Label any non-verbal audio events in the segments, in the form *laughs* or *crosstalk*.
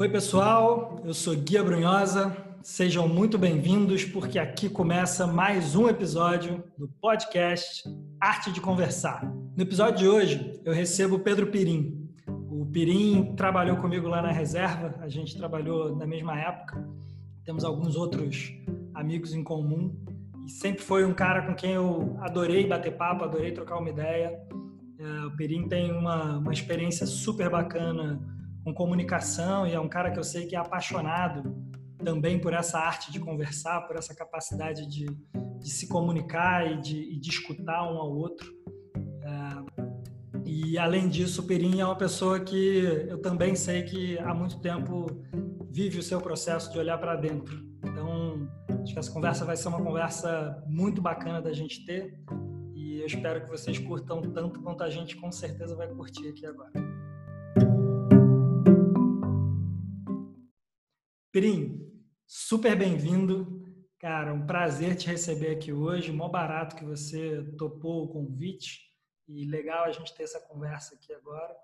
Oi, pessoal, eu sou Guia Brunhosa. Sejam muito bem-vindos, porque aqui começa mais um episódio do podcast Arte de Conversar. No episódio de hoje, eu recebo o Pedro Pirim. O Pirim trabalhou comigo lá na reserva, a gente trabalhou na mesma época. Temos alguns outros amigos em comum e sempre foi um cara com quem eu adorei bater papo, adorei trocar uma ideia. É, o Pirim tem uma, uma experiência super bacana com comunicação e é um cara que eu sei que é apaixonado também por essa arte de conversar, por essa capacidade de, de se comunicar e de, e de, escutar um ao outro. É, e além disso, o Perim é uma pessoa que eu também sei que há muito tempo vive o seu processo de olhar para dentro. Então, acho que essa conversa vai ser uma conversa muito bacana da gente ter e eu espero que vocês curtam tanto quanto a gente com certeza vai curtir aqui agora. Prim, super bem-vindo. Cara, um prazer te receber aqui hoje. Mó barato que você topou o convite e legal a gente ter essa conversa aqui agora.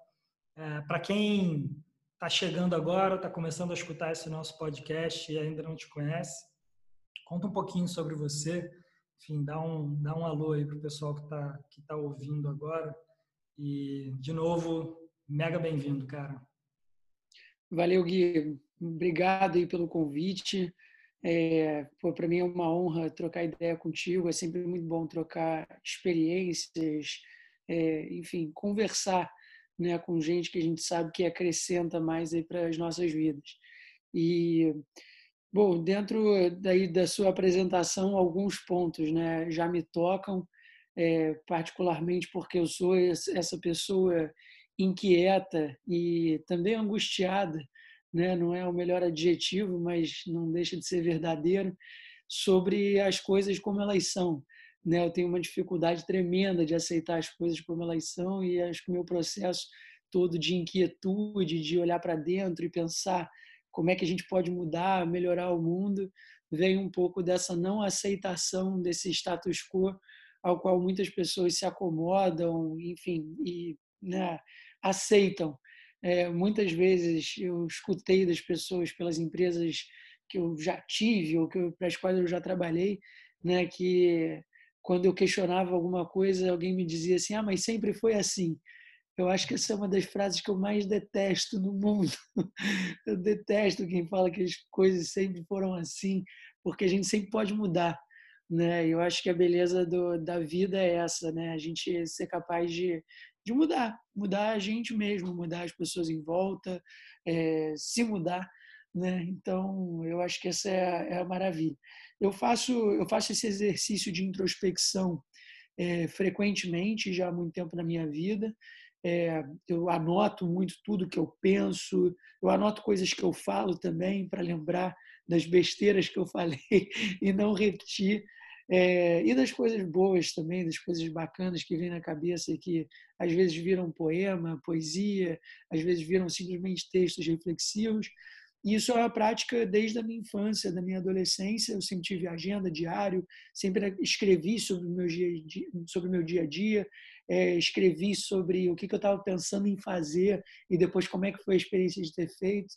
É, Para quem está chegando agora, está começando a escutar esse nosso podcast e ainda não te conhece, conta um pouquinho sobre você. Enfim, dá um, dá um alô aí para o pessoal que está que tá ouvindo agora. E, de novo, mega bem-vindo, cara. Valeu, Gui. Obrigado aí pelo convite. É, para mim é uma honra trocar ideia contigo. É sempre muito bom trocar experiências, é, enfim, conversar né, com gente que a gente sabe que acrescenta mais aí para as nossas vidas. E bom, dentro daí da sua apresentação, alguns pontos, né, já me tocam, é, particularmente porque eu sou essa pessoa inquieta e também angustiada né? não é o melhor adjetivo, mas não deixa de ser verdadeiro, sobre as coisas como elas são. Né? Eu tenho uma dificuldade tremenda de aceitar as coisas como elas são e acho que o meu processo todo de inquietude, de olhar para dentro e pensar como é que a gente pode mudar, melhorar o mundo, vem um pouco dessa não aceitação desse status quo ao qual muitas pessoas se acomodam, enfim, e né, aceitam é, muitas vezes eu escutei das pessoas pelas empresas que eu já tive ou que para as quais eu já trabalhei, né, que quando eu questionava alguma coisa, alguém me dizia assim: "Ah, mas sempre foi assim". Eu acho que essa é uma das frases que eu mais detesto no mundo. *laughs* Eu detesto quem fala que as coisas sempre foram assim, porque a gente sempre pode mudar, né? Eu acho que a beleza do, da vida é essa, né? A gente ser capaz de, de mudar, mudar a gente mesmo, mudar as pessoas em volta, é, se mudar, né? Então, eu acho que essa é a, é a, maravilha. Eu faço, eu faço esse exercício de introspecção é, frequentemente, já há muito tempo na minha vida. É, eu anoto muito tudo que eu penso, eu anoto coisas que eu falo também para lembrar das besteiras que eu falei *laughs* e não repetir. É, e das coisas boas também, das coisas bacanas que vêm na cabeça e que às vezes viram poema, poesia, às vezes viram simplesmente textos reflexivos. Isso é uma prática desde a minha infância, da minha adolescência. Eu sempre tive agenda, diário, sempre escrevi sobre o meu dia, sobre meu dia a dia, é, escrevi sobre o que, que eu estava pensando em fazer e depois como é que foi a experiência de ter feito.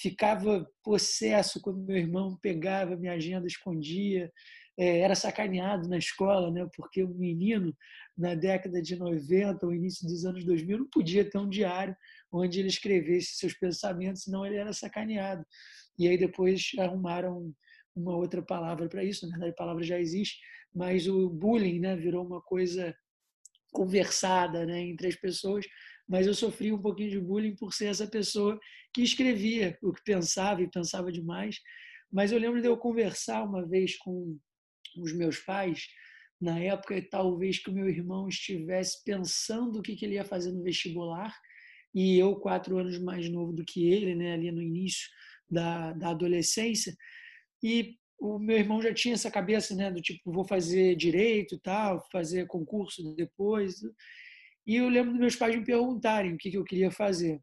Ficava possesso quando meu irmão pegava minha agenda, escondia é, era sacaneado na escola, né? porque o menino, na década de 90, ou início dos anos 2000, não podia ter um diário onde ele escrevesse seus pensamentos, senão ele era sacaneado. E aí depois arrumaram uma outra palavra para isso, na verdade a palavra já existe, mas o bullying né, virou uma coisa conversada né, entre as pessoas, mas eu sofri um pouquinho de bullying por ser essa pessoa que escrevia o que pensava e pensava demais. Mas eu lembro de eu conversar uma vez com os meus pais, na época, talvez que o meu irmão estivesse pensando o que, que ele ia fazer no vestibular, e eu, quatro anos mais novo do que ele, né, ali no início da, da adolescência, e o meu irmão já tinha essa cabeça, né, do tipo, vou fazer direito e tal, fazer concurso depois. E eu lembro dos meus pais me perguntarem o que, que eu queria fazer.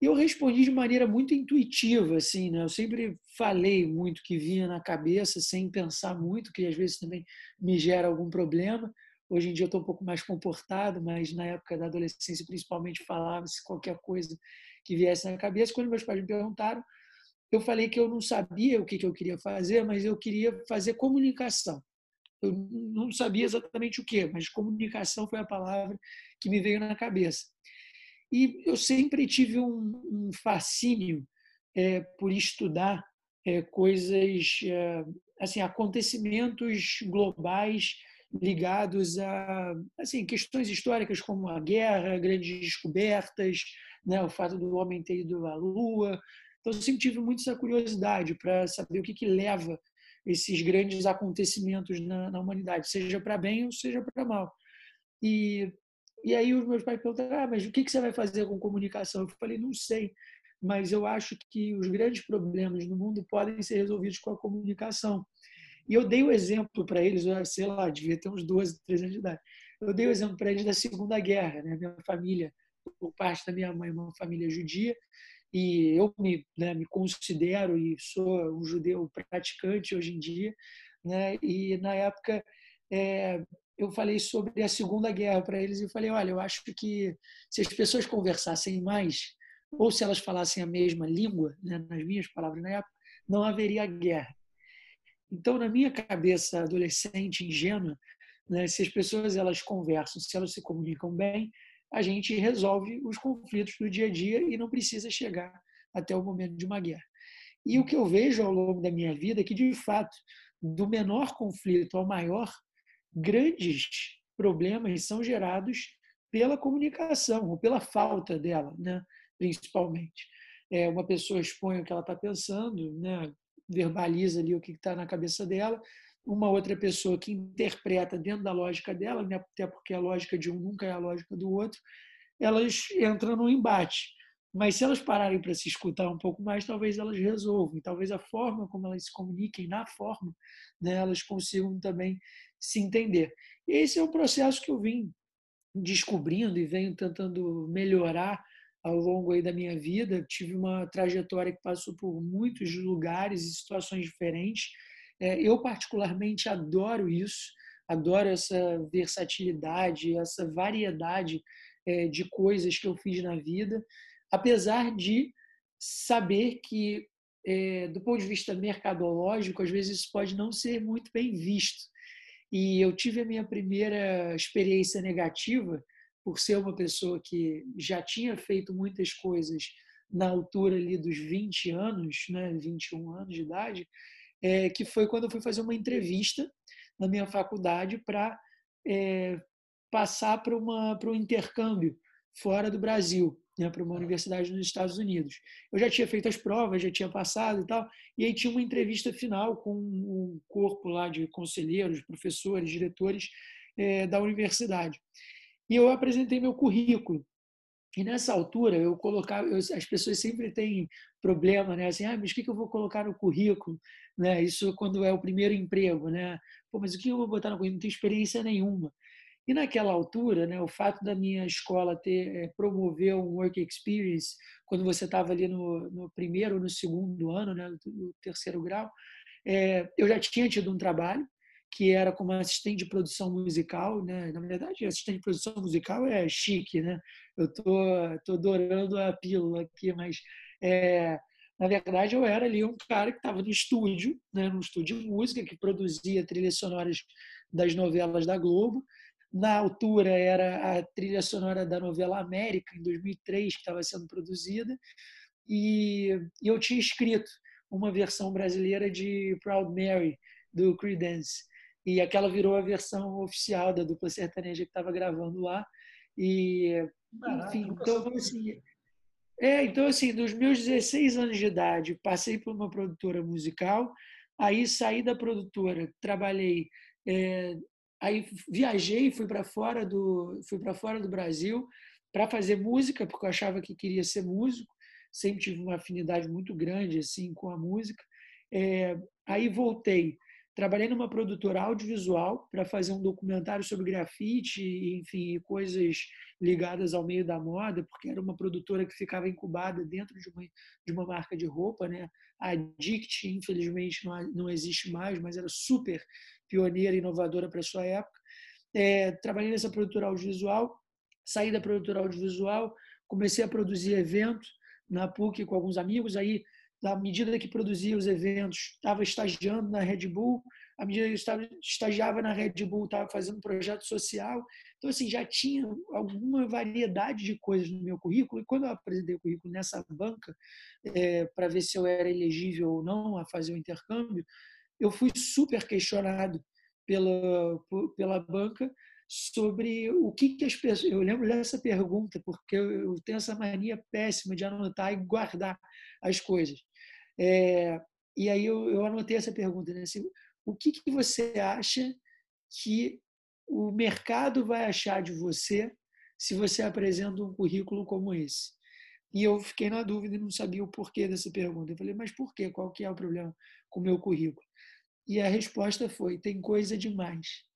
E eu respondi de maneira muito intuitiva, assim, né? Eu sempre falei muito que vinha na cabeça, sem pensar muito, que às vezes também me gera algum problema. Hoje em dia eu estou um pouco mais comportado, mas na época da adolescência, principalmente, falava-se qualquer coisa que viesse na cabeça. Quando meus pais me perguntaram, eu falei que eu não sabia o que, que eu queria fazer, mas eu queria fazer comunicação. Eu não sabia exatamente o que, mas comunicação foi a palavra que me veio na cabeça. E eu sempre tive um, um fascínio é, por estudar é, coisas, é, assim, acontecimentos globais ligados a assim questões históricas como a guerra, grandes descobertas, né, o fato do homem ter ido à Lua. Então, eu sempre tive muito essa curiosidade para saber o que, que leva esses grandes acontecimentos na, na humanidade, seja para bem ou seja para mal. E, e aí os meus pais perguntaram, ah, mas o que, você vai fazer com comunicação? Eu falei, não sei, mas eu acho que os grandes problemas no mundo podem ser resolvidos com a comunicação. E eu dei o exemplo para eles, sei lá, devia ter uns 12, 13 anos de idade. Eu dei o exemplo para eles da Segunda Guerra. Né? Minha família, por parte da minha mãe, uma família judia, e eu me, né, me considero e sou um judeu praticante hoje em dia. Né? E na época é, eu falei sobre a Segunda Guerra para eles e falei: olha, eu acho que se as pessoas conversassem mais, ou se elas falassem a mesma língua, né, nas minhas palavras na época, não haveria guerra. Então, na minha cabeça adolescente, ingênua, né, se as pessoas elas conversam, se elas se comunicam bem, a gente resolve os conflitos do dia a dia e não precisa chegar até o momento de uma guerra. E o que eu vejo ao longo da minha vida é que, de fato, do menor conflito ao maior, grandes problemas são gerados pela comunicação ou pela falta dela, né? principalmente. É, uma pessoa expõe o que ela está pensando, né? verbaliza ali o que está na cabeça dela, uma outra pessoa que interpreta dentro da lógica dela, né, até porque a lógica de um nunca é a lógica do outro, elas entram no embate. Mas se elas pararem para se escutar um pouco mais, talvez elas resolvam. E talvez a forma como elas se comuniquem, na forma, né, elas consigam também se entender. E esse é o processo que eu vim descobrindo e venho tentando melhorar ao longo aí da minha vida. Tive uma trajetória que passou por muitos lugares e situações diferentes. É, eu, particularmente, adoro isso, adoro essa versatilidade, essa variedade é, de coisas que eu fiz na vida, apesar de saber que, é, do ponto de vista mercadológico, às vezes isso pode não ser muito bem visto. E eu tive a minha primeira experiência negativa por ser uma pessoa que já tinha feito muitas coisas na altura ali dos 20 anos, né, 21 anos de idade, é, que foi quando eu fui fazer uma entrevista na minha faculdade para é, passar para um intercâmbio fora do Brasil, né, para uma universidade nos Estados Unidos. Eu já tinha feito as provas, já tinha passado e tal, e aí tinha uma entrevista final com um corpo lá de conselheiros, professores, diretores é, da universidade. E eu apresentei meu currículo. E nessa altura eu colocava, eu, as pessoas sempre têm problema, né? Assim, ah, mas o que, eu vou colocar no currículo? Né? Isso quando é o primeiro emprego, né? Pô, mas o que eu vou botar no currículo? Não tenho experiência nenhuma. E naquela altura, né, o fato da minha escola ter é, promover um work experience quando você estava ali no, no, primeiro ou no segundo ano, né, no terceiro grau, é, eu já tinha tido um trabalho que era como assistente de produção musical, né? Na verdade, assistente de produção musical é chique, né? Eu tô, tô adorando a pílula aqui, mas é, na verdade eu era ali um cara que estava no estúdio, né? No estúdio de música que produzia trilhas sonoras das novelas da Globo. Na altura era a trilha sonora da novela América em 2003 que estava sendo produzida e, eu tinha escrito uma versão brasileira de Proud Mary do Creedence e aquela virou a versão oficial da dupla sertaneja que estava gravando lá. E, enfim, então, assim, é, então, assim, dos meus 16 anos de idade, passei por uma produtora musical, aí saí da produtora, trabalhei, é, aí viajei, fui para fora do, fui para fora do Brasil para fazer música, porque eu achava que queria ser músico, sempre tive uma afinidade muito grande assim com a música. É, aí voltei Trabalhei numa produtora audiovisual para fazer um documentário sobre grafite, enfim, coisas ligadas ao meio da moda, porque era uma produtora que ficava incubada dentro de uma, de uma marca de roupa, né? A Dict, infelizmente, não, não existe mais, mas era super pioneira e inovadora para sua época. É, trabalhei nessa produtora audiovisual, saí da produtora audiovisual, comecei a produzir evento, na PUC com alguns amigos, aí à medida que produzia os eventos, estava estagiando na Red Bull, à medida que estava, estagiava na Red Bull, estava fazendo projeto social. Então, assim, já tinha alguma variedade de coisas no meu currículo. E quando eu apresentei o currículo nessa banca, é, para ver se eu era elegível ou não a fazer o intercâmbio, eu fui super questionado pela, pela banca sobre o que, que as pessoas. Eu lembro dessa pergunta, porque eu tenho essa mania péssima de anotar e guardar as coisas. É, e aí eu, eu, anotei essa pergunta: né? assim, o que, que você acha que o mercado vai achar de você se você apresenta um currículo como esse? E eu fiquei na dúvida e não sabia o porquê dessa pergunta. Eu falei, mas por quê? Qual que é o problema com o meu currículo? E a resposta foi: tem coisa demais.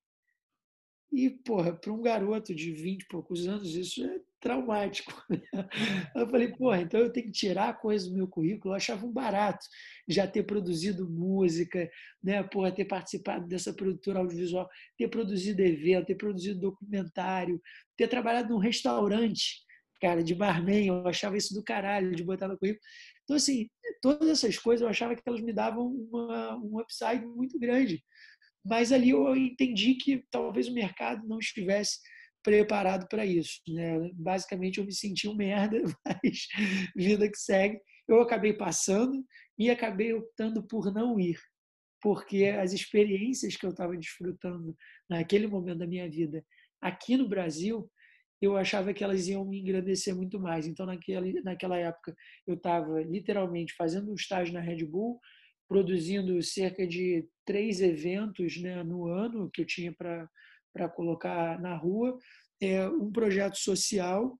E, porra, para um garoto de 20 e poucos anos, isso é traumático. *laughs* Eu falei, porra, então eu tenho que tirar coisas do meu currículo. Eu achava um barato já ter produzido música, né? porra, ter participado dessa produtora audiovisual, ter produzido evento, ter produzido documentário, ter trabalhado num restaurante, cara, de barman. Eu achava isso do caralho, de botar no currículo. Então, assim, todas essas coisas eu achava que elas me davam uma, um upside muito grande mas ali eu entendi que talvez o mercado não estivesse preparado para isso. Né? Basicamente, eu me senti um merda, *laughs* mas vida que segue. Eu acabei passando e acabei optando por não ir, porque as experiências que eu estava desfrutando naquele momento da minha vida aqui no Brasil, eu achava que elas iam me engrandecer muito mais. Então, naquela, naquela época, eu estava literalmente fazendo um estágio na Red Bull, produzindo cerca de três eventos né, no ano que eu tinha para colocar na rua, é, um projeto social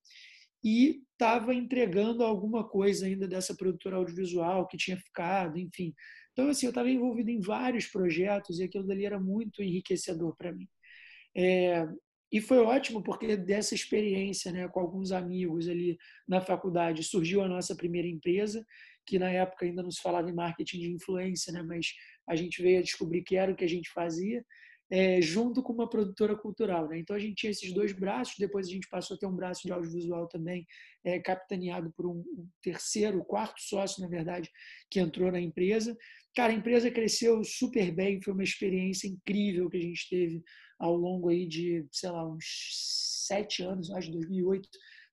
e estava entregando alguma coisa ainda dessa produtora audiovisual que tinha ficado, enfim. Então, assim, eu estava envolvido em vários projetos e aquilo dali era muito enriquecedor para mim. É, e foi ótimo porque dessa experiência né, com alguns amigos ali na faculdade surgiu a nossa primeira empresa que na época ainda não se falava em marketing de influência, né? mas a gente veio a descobrir que era o que a gente fazia, é, junto com uma produtora cultural. Né? Então a gente tinha esses dois braços, depois a gente passou a ter um braço de audiovisual também, é, capitaneado por um, terceiro, quarto sócio, na verdade, que entrou na empresa. Cara, a empresa cresceu super bem, foi uma experiência incrível que a gente teve ao longo aí de, sei lá, uns sete anos, acho 2008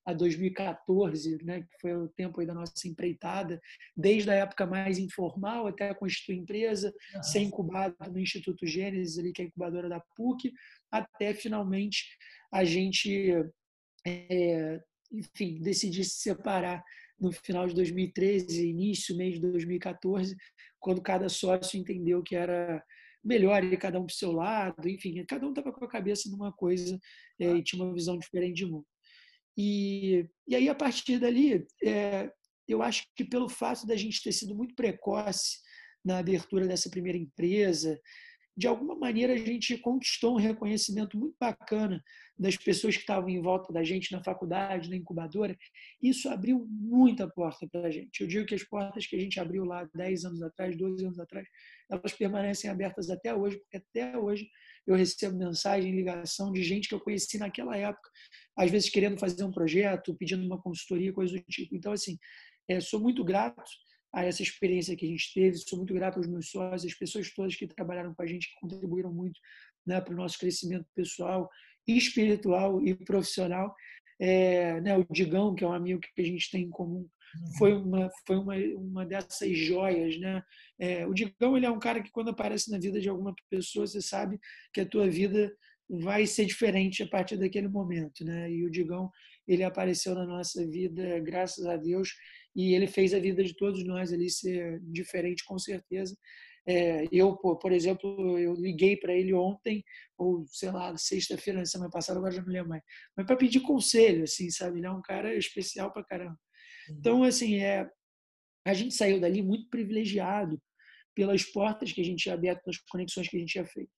a 2014, né, que foi o tempo da nossa empreitada, desde a época mais informal até constituir empresa, ser incubado no Instituto Gênesis, ali, que é a incubadora da PUC, até finalmente a gente, é, enfim, decidir se separar no final de 2013, início, mês de 2014, quando cada sócio entendeu que era melhor ir cada um para o seu lado, enfim, cada um estava com a cabeça numa coisa é, e tinha uma visão diferente de mundo. E, e aí, a partir dali, é, eu acho que pelo fato da gente ter sido muito precoce na abertura dessa primeira empresa, de alguma maneira a gente conquistou um reconhecimento muito bacana das pessoas que estavam em volta da gente na faculdade, na incubadora. Isso abriu muita porta para a gente. Eu digo que as portas que a gente abriu lá 10 anos atrás, 12 anos atrás, elas permanecem abertas até hoje, porque até hoje eu recebo mensagem, ligação de gente que eu conheci naquela época, às vezes querendo fazer um projeto, pedindo uma consultoria, coisa do tipo. Então, assim, é, sou muito grato a essa experiência que a gente teve, sou muito grato aos meus sócios, as pessoas todas que trabalharam com a gente, que contribuíram muito né, para o nosso crescimento pessoal, espiritual e profissional. É, né, o Digão, que é um amigo que a gente tem em comum, foi uhum. uma foi uma, uma dessas joias, né? É, o Digão ele é um cara que quando aparece na vida de alguma pessoa você sabe que a tua vida vai ser diferente a partir daquele momento, né? E o Digão ele apareceu na nossa vida graças a Deus e ele fez a vida de todos nós ali ser diferente com certeza. É, eu, por exemplo, eu liguei para ele ontem, ou sei lá, sexta-feira, na semana passada, agora já não lembro mais, mas para pedir conselho, assim, sabe? Ele é um cara especial para caramba. Então, uhum. assim, é, a gente saiu dali muito privilegiado pelas portas que a gente tinha aberto, pelas conexões que a gente tinha feito.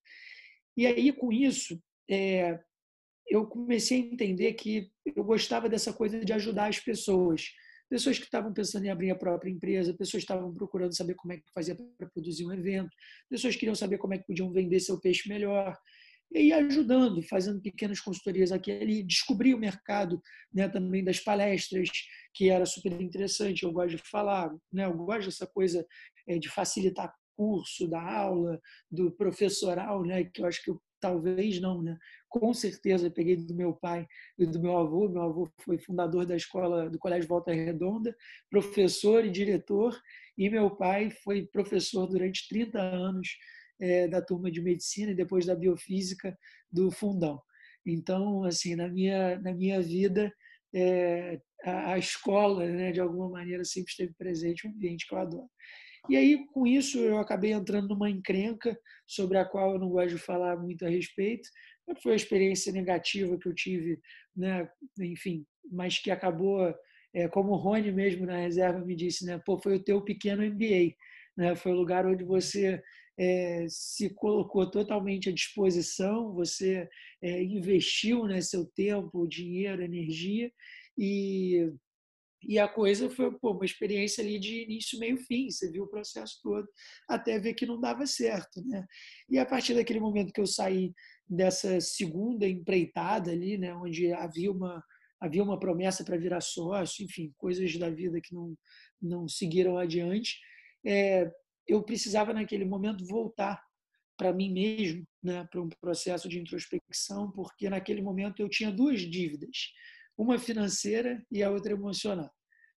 E aí, com isso, é, eu comecei a entender que eu gostava dessa coisa de ajudar as pessoas. Pessoas que estavam pensando em abrir a própria empresa, pessoas que estavam procurando saber como é que fazia para produzir um evento, pessoas que queriam saber como é que podiam vender seu peixe melhor. E ir ajudando, fazendo pequenas consultorias aqui e ali, descobri o mercado né, também das palestras, que era super interessante, eu gosto de falar, né, eu gosto dessa coisa é, de facilitar curso, da aula, do professoral, né, que eu acho que eu, talvez não, né, com certeza peguei do meu pai e do meu avô, meu avô foi fundador da escola do Colégio Volta Redonda, professor e diretor, e meu pai foi professor durante 30 anos é, da turma de medicina e depois da biofísica do fundão. Então, assim, na minha na minha vida é, a, a, escola, né, de alguma maneira sempre esteve presente, um ambiente que eu adoro. E aí, com isso, eu acabei entrando numa encrenca sobre a qual eu não gosto de falar muito a respeito. Foi a experiência negativa que eu tive, né, enfim, mas que acabou, é, como o Rony mesmo na reserva me disse, né, pô, foi o teu pequeno MBA, né, foi o lugar onde você é, se colocou totalmente à disposição, você é, investiu né, seu tempo, dinheiro, energia e, e a coisa foi pô, uma experiência ali de início, meio, fim. Você viu o processo todo até ver que não dava certo, né? E a partir daquele momento que eu saí dessa segunda empreitada ali, né, onde havia uma havia uma promessa para virar sócio, enfim, coisas da vida que não não seguiram adiante. É, eu precisava naquele momento voltar para mim mesmo, né, para um processo de introspecção, porque naquele momento eu tinha duas dívidas, uma financeira e a outra emocional.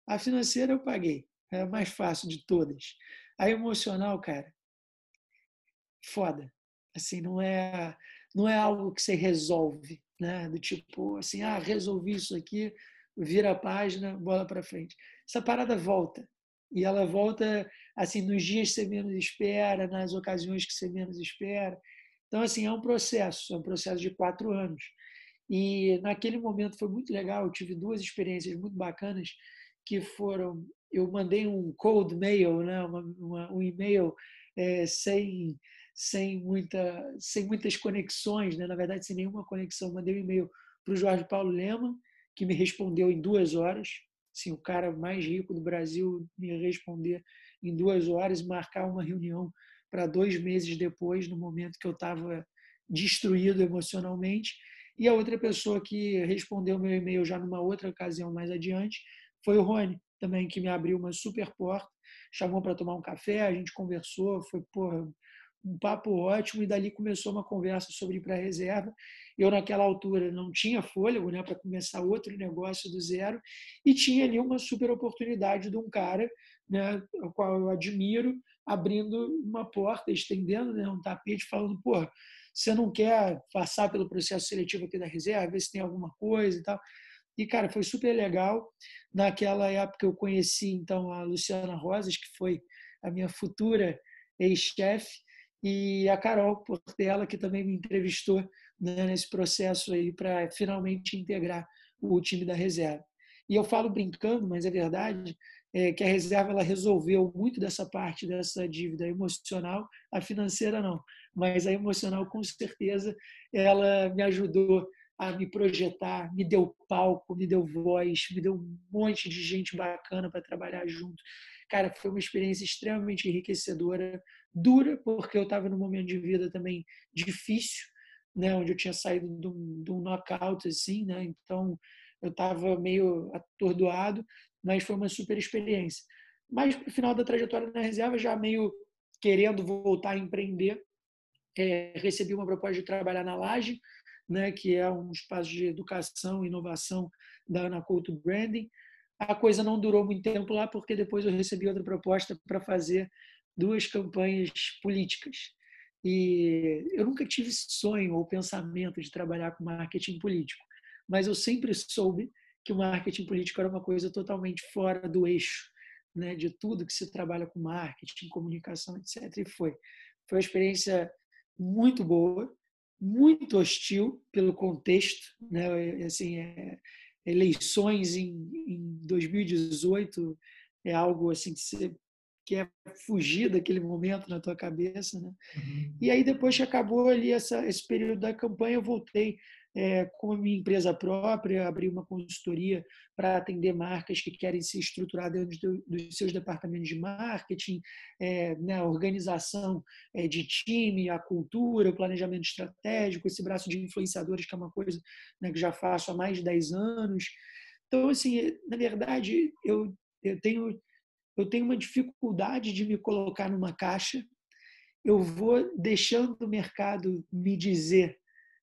A financeira eu paguei, é a mais fácil de todas. A emocional, cara, foda. Assim, não é não é algo que você resolve, né? Do tipo assim, ah, resolvi isso aqui, vira a página, bola para frente. Essa parada volta e ela volta assim nos dias que você menos espera, nas ocasiões que você menos espera. Então assim é um processo, é um processo de quatro anos. E naquele momento foi muito legal. Eu tive duas experiências muito bacanas que foram eu mandei um cold mail, né, uma, uma, um e-mail é, sem sem muita sem muitas conexões, né? na verdade sem nenhuma conexão. Mandei um e-mail para o Jorge Paulo Lema que me respondeu em duas horas assim, o cara mais rico do Brasil me responder em duas horas marcar uma reunião para dois meses depois, no momento que eu estava destruído emocionalmente. E a outra pessoa que respondeu meu e-mail já numa outra ocasião mais adiante foi o Rony, também que me abriu uma super porta, chamou para tomar um café, a gente conversou, foi porra, um papo ótimo e dali começou uma conversa sobre ir para reserva. Eu naquela altura não tinha fôlego, né, para começar outro negócio do zero e tinha ali uma super oportunidade de um cara, né, o qual eu admiro, abrindo uma porta, estendendo né, um tapete, falando, pô, você não quer passar pelo processo seletivo aqui da reserva, ver se tem alguma coisa e tal. E, cara, foi super legal. Naquela época eu conheci, então, a Luciana Rosas, que foi a minha futura ex-chefe, e a Carol Portela, que também me entrevistou né, nesse processo aí para finalmente integrar o time da reserva. E eu falo brincando, mas é verdade, é que a reserva ela resolveu muito dessa parte dessa dívida emocional, a financeira não, mas a emocional com certeza ela me ajudou a me projetar, me deu palco, me deu voz, me deu um monte de gente bacana para trabalhar junto. Cara, foi uma experiência extremamente enriquecedora, dura, porque eu estava num momento de vida também difícil, né, onde eu tinha saído de um, de um knockout, assim, né, então eu estava meio atordoado, mas foi uma super experiência. Mas no final da trajetória na reserva, já meio querendo voltar a empreender, é, recebi uma proposta de trabalhar na Laje, né, que é um espaço de educação e inovação da Ana Couto Branding. A coisa não durou muito tempo lá, porque depois eu recebi outra proposta para fazer duas campanhas políticas. E eu nunca tive sonho ou pensamento de trabalhar com marketing político, mas eu sempre soube que o marketing político era uma coisa totalmente fora do eixo né, de tudo que se trabalha com marketing, comunicação, etc. E foi. Foi uma experiência muito boa, muito hostil pelo contexto, né? Assim, é, eleições em, em 2018 é algo assim que você quer fugir daquele momento na tua cabeça, né? Uhum. E aí depois que acabou ali essa, esse período da campanha, eu voltei é, com a minha empresa própria, abri uma consultoria para atender marcas que querem se estruturar dentro do, dos seus departamentos de marketing, é, né, organização é, de time, a cultura, o planejamento estratégico, esse braço de influenciadores, que é uma coisa né, que já faço há mais de 10 anos. Então, assim, na verdade, eu, eu, tenho, eu tenho uma dificuldade de me colocar numa caixa. Eu vou deixando o mercado me dizer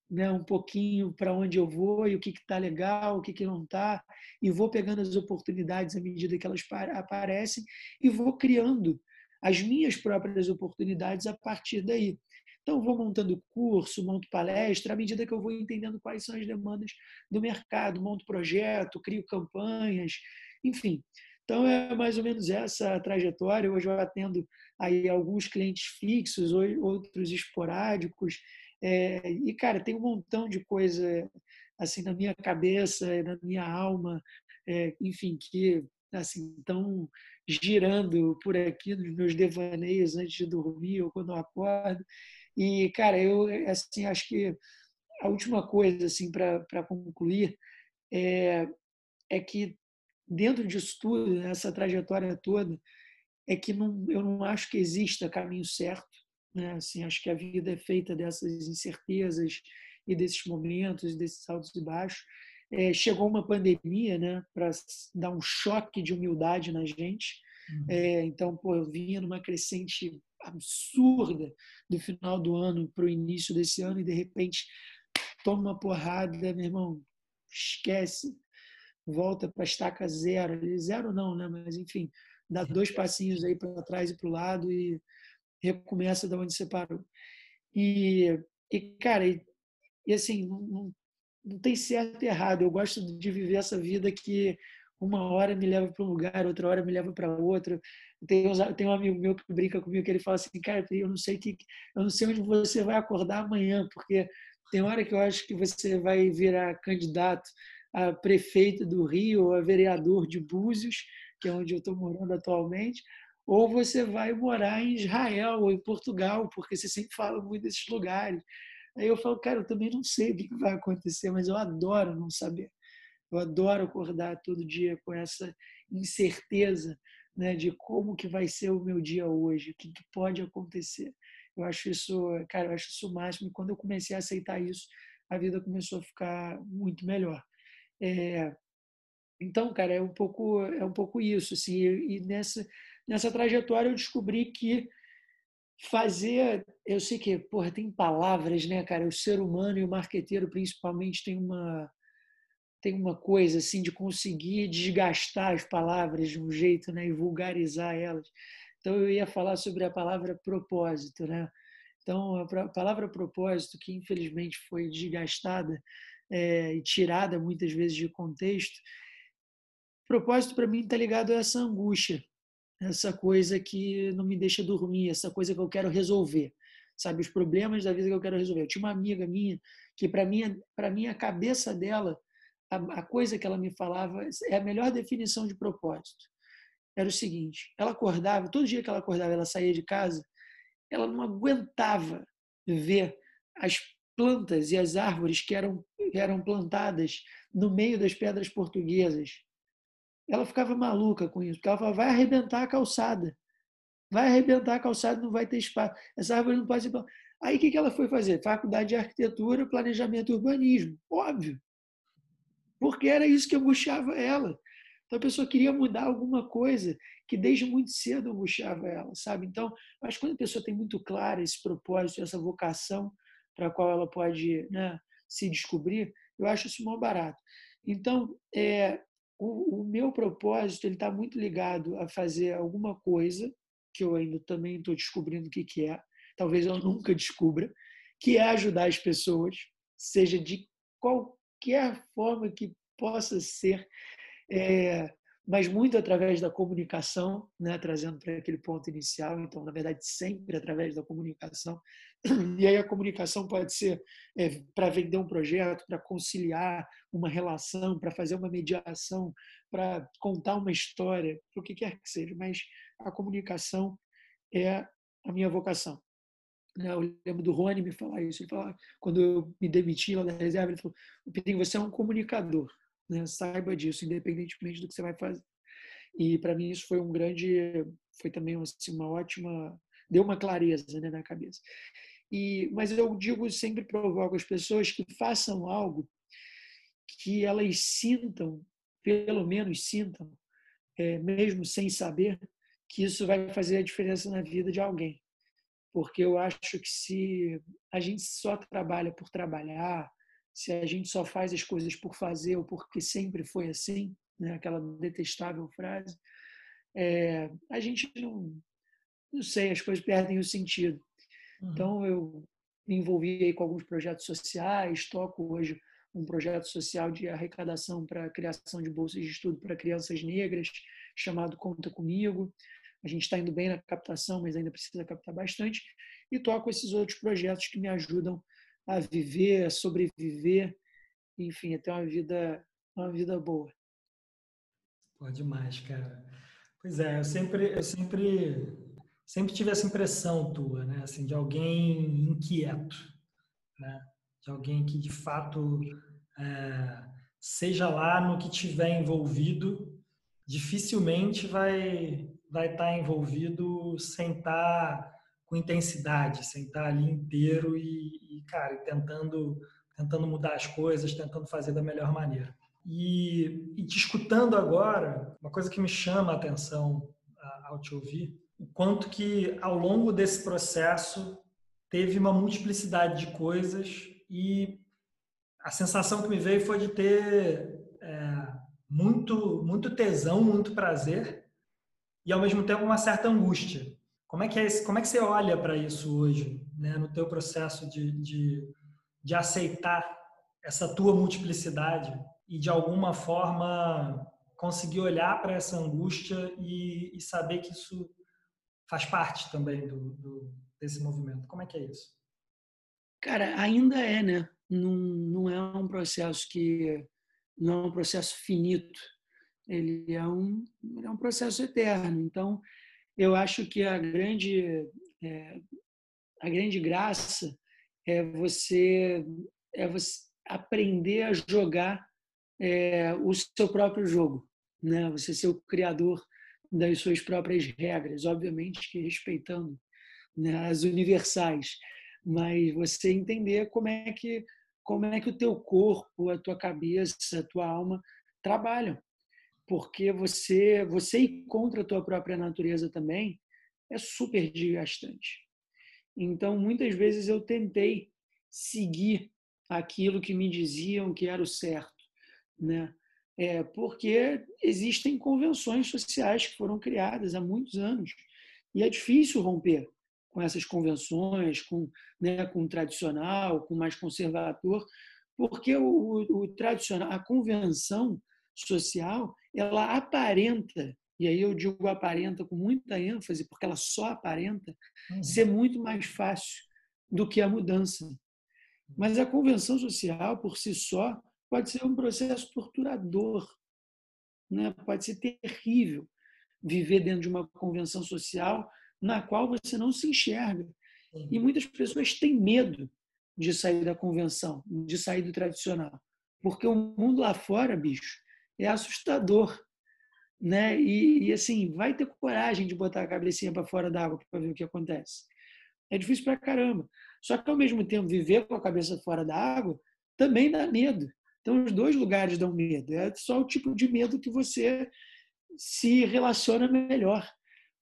né, um pouquinho para onde eu vou e o que está legal, o que, que não está, e vou pegando as oportunidades à medida que elas aparecem e vou criando as minhas próprias oportunidades a partir daí. Então, vou montando curso, monto palestra, à medida que eu vou entendendo quais são as demandas do mercado, monto projeto, crio campanhas, enfim. Então, é mais ou menos essa a trajetória. Hoje eu atendo aí alguns clientes fixos, outros esporádicos. É, e, cara, tem um montão de coisa assim na minha cabeça, na minha alma, é, enfim, que assim estão girando por aqui nos meus devaneios antes de dormir ou quando eu acordo. E, cara, eu assim, acho que a última coisa assim para concluir é, é que dentro disso tudo, essa trajetória toda, é que não, eu não acho que exista caminho certo. Né? Assim, acho que a vida é feita dessas incertezas e desses momentos, desses altos e baixos. É, chegou uma pandemia né, para dar um choque de humildade na gente. Uhum. É, então, pô, eu vinha numa crescente absurda do final do ano para o início desse ano e de repente toma uma porrada, meu irmão, esquece, volta para estaca zero, zero não, né? Mas enfim, dá dois passinhos aí para trás e para o lado e recomeça da onde você parou. E, e cara, e, e assim, não, não tem certo e errado. Eu gosto de viver essa vida que uma hora me leva para um lugar, outra hora me leva para outro. Tem, tem um amigo meu que brinca comigo que ele fala assim, cara, eu não sei que, eu não sei onde você vai acordar amanhã, porque tem hora que eu acho que você vai virar candidato a prefeito do Rio a vereador de Búzios, que é onde eu estou morando atualmente, ou você vai morar em Israel ou em Portugal, porque você sempre fala muito desses lugares. Aí eu falo, cara, eu também não sei o que vai acontecer, mas eu adoro não saber. Eu adoro acordar todo dia com essa incerteza né, de como que vai ser o meu dia hoje, o que, que pode acontecer. Eu acho isso, cara, eu acho isso o máximo. E quando eu comecei a aceitar isso, a vida começou a ficar muito melhor. É, então, cara, é um pouco é um pouco isso, assim. E nessa nessa trajetória eu descobri que fazer, eu sei que, porra, tem palavras, né, cara? O ser humano e o marqueteiro principalmente tem uma tem uma coisa assim de conseguir desgastar as palavras de um jeito, né, e vulgarizar elas. Então eu ia falar sobre a palavra propósito, né? Então a palavra propósito que infelizmente foi desgastada é, e tirada muitas vezes de contexto, propósito para mim está ligado a essa angústia, essa coisa que não me deixa dormir, essa coisa que eu quero resolver, sabe os problemas da vida que eu quero resolver. Eu tinha uma amiga minha que para mim, para mim a cabeça dela a, a coisa que ela me falava é a melhor definição de propósito. Era o seguinte: ela acordava, todo dia que ela acordava, ela saía de casa, ela não aguentava ver as plantas e as árvores que eram, eram plantadas no meio das pedras portuguesas. Ela ficava maluca com isso, porque ela falava: vai arrebentar a calçada. Vai arrebentar a calçada, não vai ter espaço. Essa árvore não pode ser. Aí o que ela foi fazer? Faculdade de Arquitetura, Planejamento e Urbanismo. Óbvio porque era isso que angustiava ela. Então a pessoa queria mudar alguma coisa que desde muito cedo angustiava ela, sabe? Então, que quando a pessoa tem muito claro esse propósito, essa vocação para a qual ela pode né, se descobrir, eu acho isso mal barato. Então, é, o, o meu propósito ele está muito ligado a fazer alguma coisa que eu ainda também estou descobrindo o que, que é, talvez eu nunca descubra, que é ajudar as pessoas, seja de qual, qualquer forma que possa ser, é, mas muito através da comunicação, né, trazendo para aquele ponto inicial. Então, na verdade, sempre através da comunicação. E aí a comunicação pode ser é, para vender um projeto, para conciliar uma relação, para fazer uma mediação, para contar uma história, o que quer que seja. Mas a comunicação é a minha vocação. Né? Eu lembro do Rony me falar isso. Ele falou, quando eu me demiti lá da reserva, ele falou: Pedrinho, você é um comunicador. Né? Saiba disso, independentemente do que você vai fazer. E para mim isso foi um grande, foi também assim, uma ótima, deu uma clareza né, na cabeça. E, mas eu digo sempre provoco as pessoas que façam algo que elas sintam, pelo menos sintam, é, mesmo sem saber, que isso vai fazer a diferença na vida de alguém. Porque eu acho que se a gente só trabalha por trabalhar, se a gente só faz as coisas por fazer ou porque sempre foi assim, né, aquela detestável frase, é, a gente não, não sei, as coisas perdem o sentido. Então eu me envolvi aí com alguns projetos sociais, toco hoje um projeto social de arrecadação para a criação de bolsas de estudo para crianças negras, chamado Conta Comigo. A gente está indo bem na captação, mas ainda precisa captar bastante. E toco esses outros projetos que me ajudam a viver, a sobreviver, enfim, a ter uma vida, uma vida boa. Pô, demais, cara. Pois é, eu sempre, eu sempre, sempre tive essa impressão tua, né? Assim, de alguém inquieto, né? De alguém que de fato, é, seja lá no que tiver envolvido, dificilmente vai vai estar envolvido sem estar com intensidade, sem estar ali inteiro e, e cara, tentando tentando mudar as coisas, tentando fazer da melhor maneira. E, e te escutando agora, uma coisa que me chama a atenção ao te ouvir, o quanto que ao longo desse processo teve uma multiplicidade de coisas e a sensação que me veio foi de ter é, muito, muito tesão, muito prazer e ao mesmo tempo uma certa angústia. Como é que é esse, como é que você olha para isso hoje, né, no teu processo de, de, de aceitar essa tua multiplicidade e de alguma forma conseguir olhar para essa angústia e, e, saber que isso faz parte também do, do, desse movimento. Como é que é isso? Cara, ainda é, né? Não, não é um processo que não é um processo finito. Ele é um, é um processo eterno. Então, eu acho que a grande é, a grande graça é você é você aprender a jogar é, o seu próprio jogo, né? Você ser o criador das suas próprias regras, obviamente que respeitando né, as universais, mas você entender como é que como é que o teu corpo, a tua cabeça, a tua alma trabalham, porque você você ir contra a tua própria natureza também é super desgastante. Então, muitas vezes eu tentei seguir aquilo que me diziam que era o certo né? É, porque existem convenções sociais que foram criadas há muitos anos e é difícil romper com essas convenções, com, né, com o tradicional, com o mais conservador, porque o, o, tradicional, a convenção social, ela aparenta e aí eu digo aparenta com muita ênfase, porque ela só aparenta uhum. ser muito mais fácil do que a mudança. Mas a convenção social, por si só, pode ser um processo torturador, né? pode ser terrível viver dentro de uma convenção social na qual você não se enxerga. E muitas pessoas têm medo de sair da convenção, de sair do tradicional, porque o mundo lá fora, bicho, é assustador, né? E, e assim, vai ter coragem de botar a cabecinha para fora d'água para ver o que acontece. É difícil para caramba. Só que ao mesmo tempo viver com a cabeça fora da água também dá medo. Então, os dois lugares dão medo. É só o tipo de medo que você se relaciona melhor.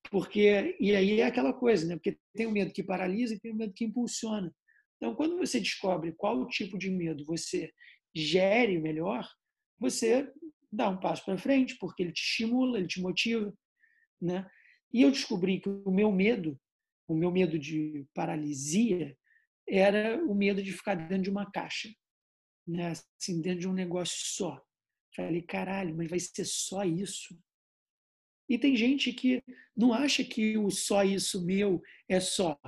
Porque, e aí é aquela coisa, né? Porque tem o medo que paralisa e tem o medo que impulsiona. Então, quando você descobre qual tipo de medo você gere melhor, você dá um passo para frente, porque ele te estimula, ele te motiva, né? E eu descobri que o meu medo, o meu medo de paralisia, era o medo de ficar dentro de uma caixa né? assim, dentro de um negócio só. Falei, caralho, mas vai ser só isso? E tem gente que não acha que o só isso meu é só.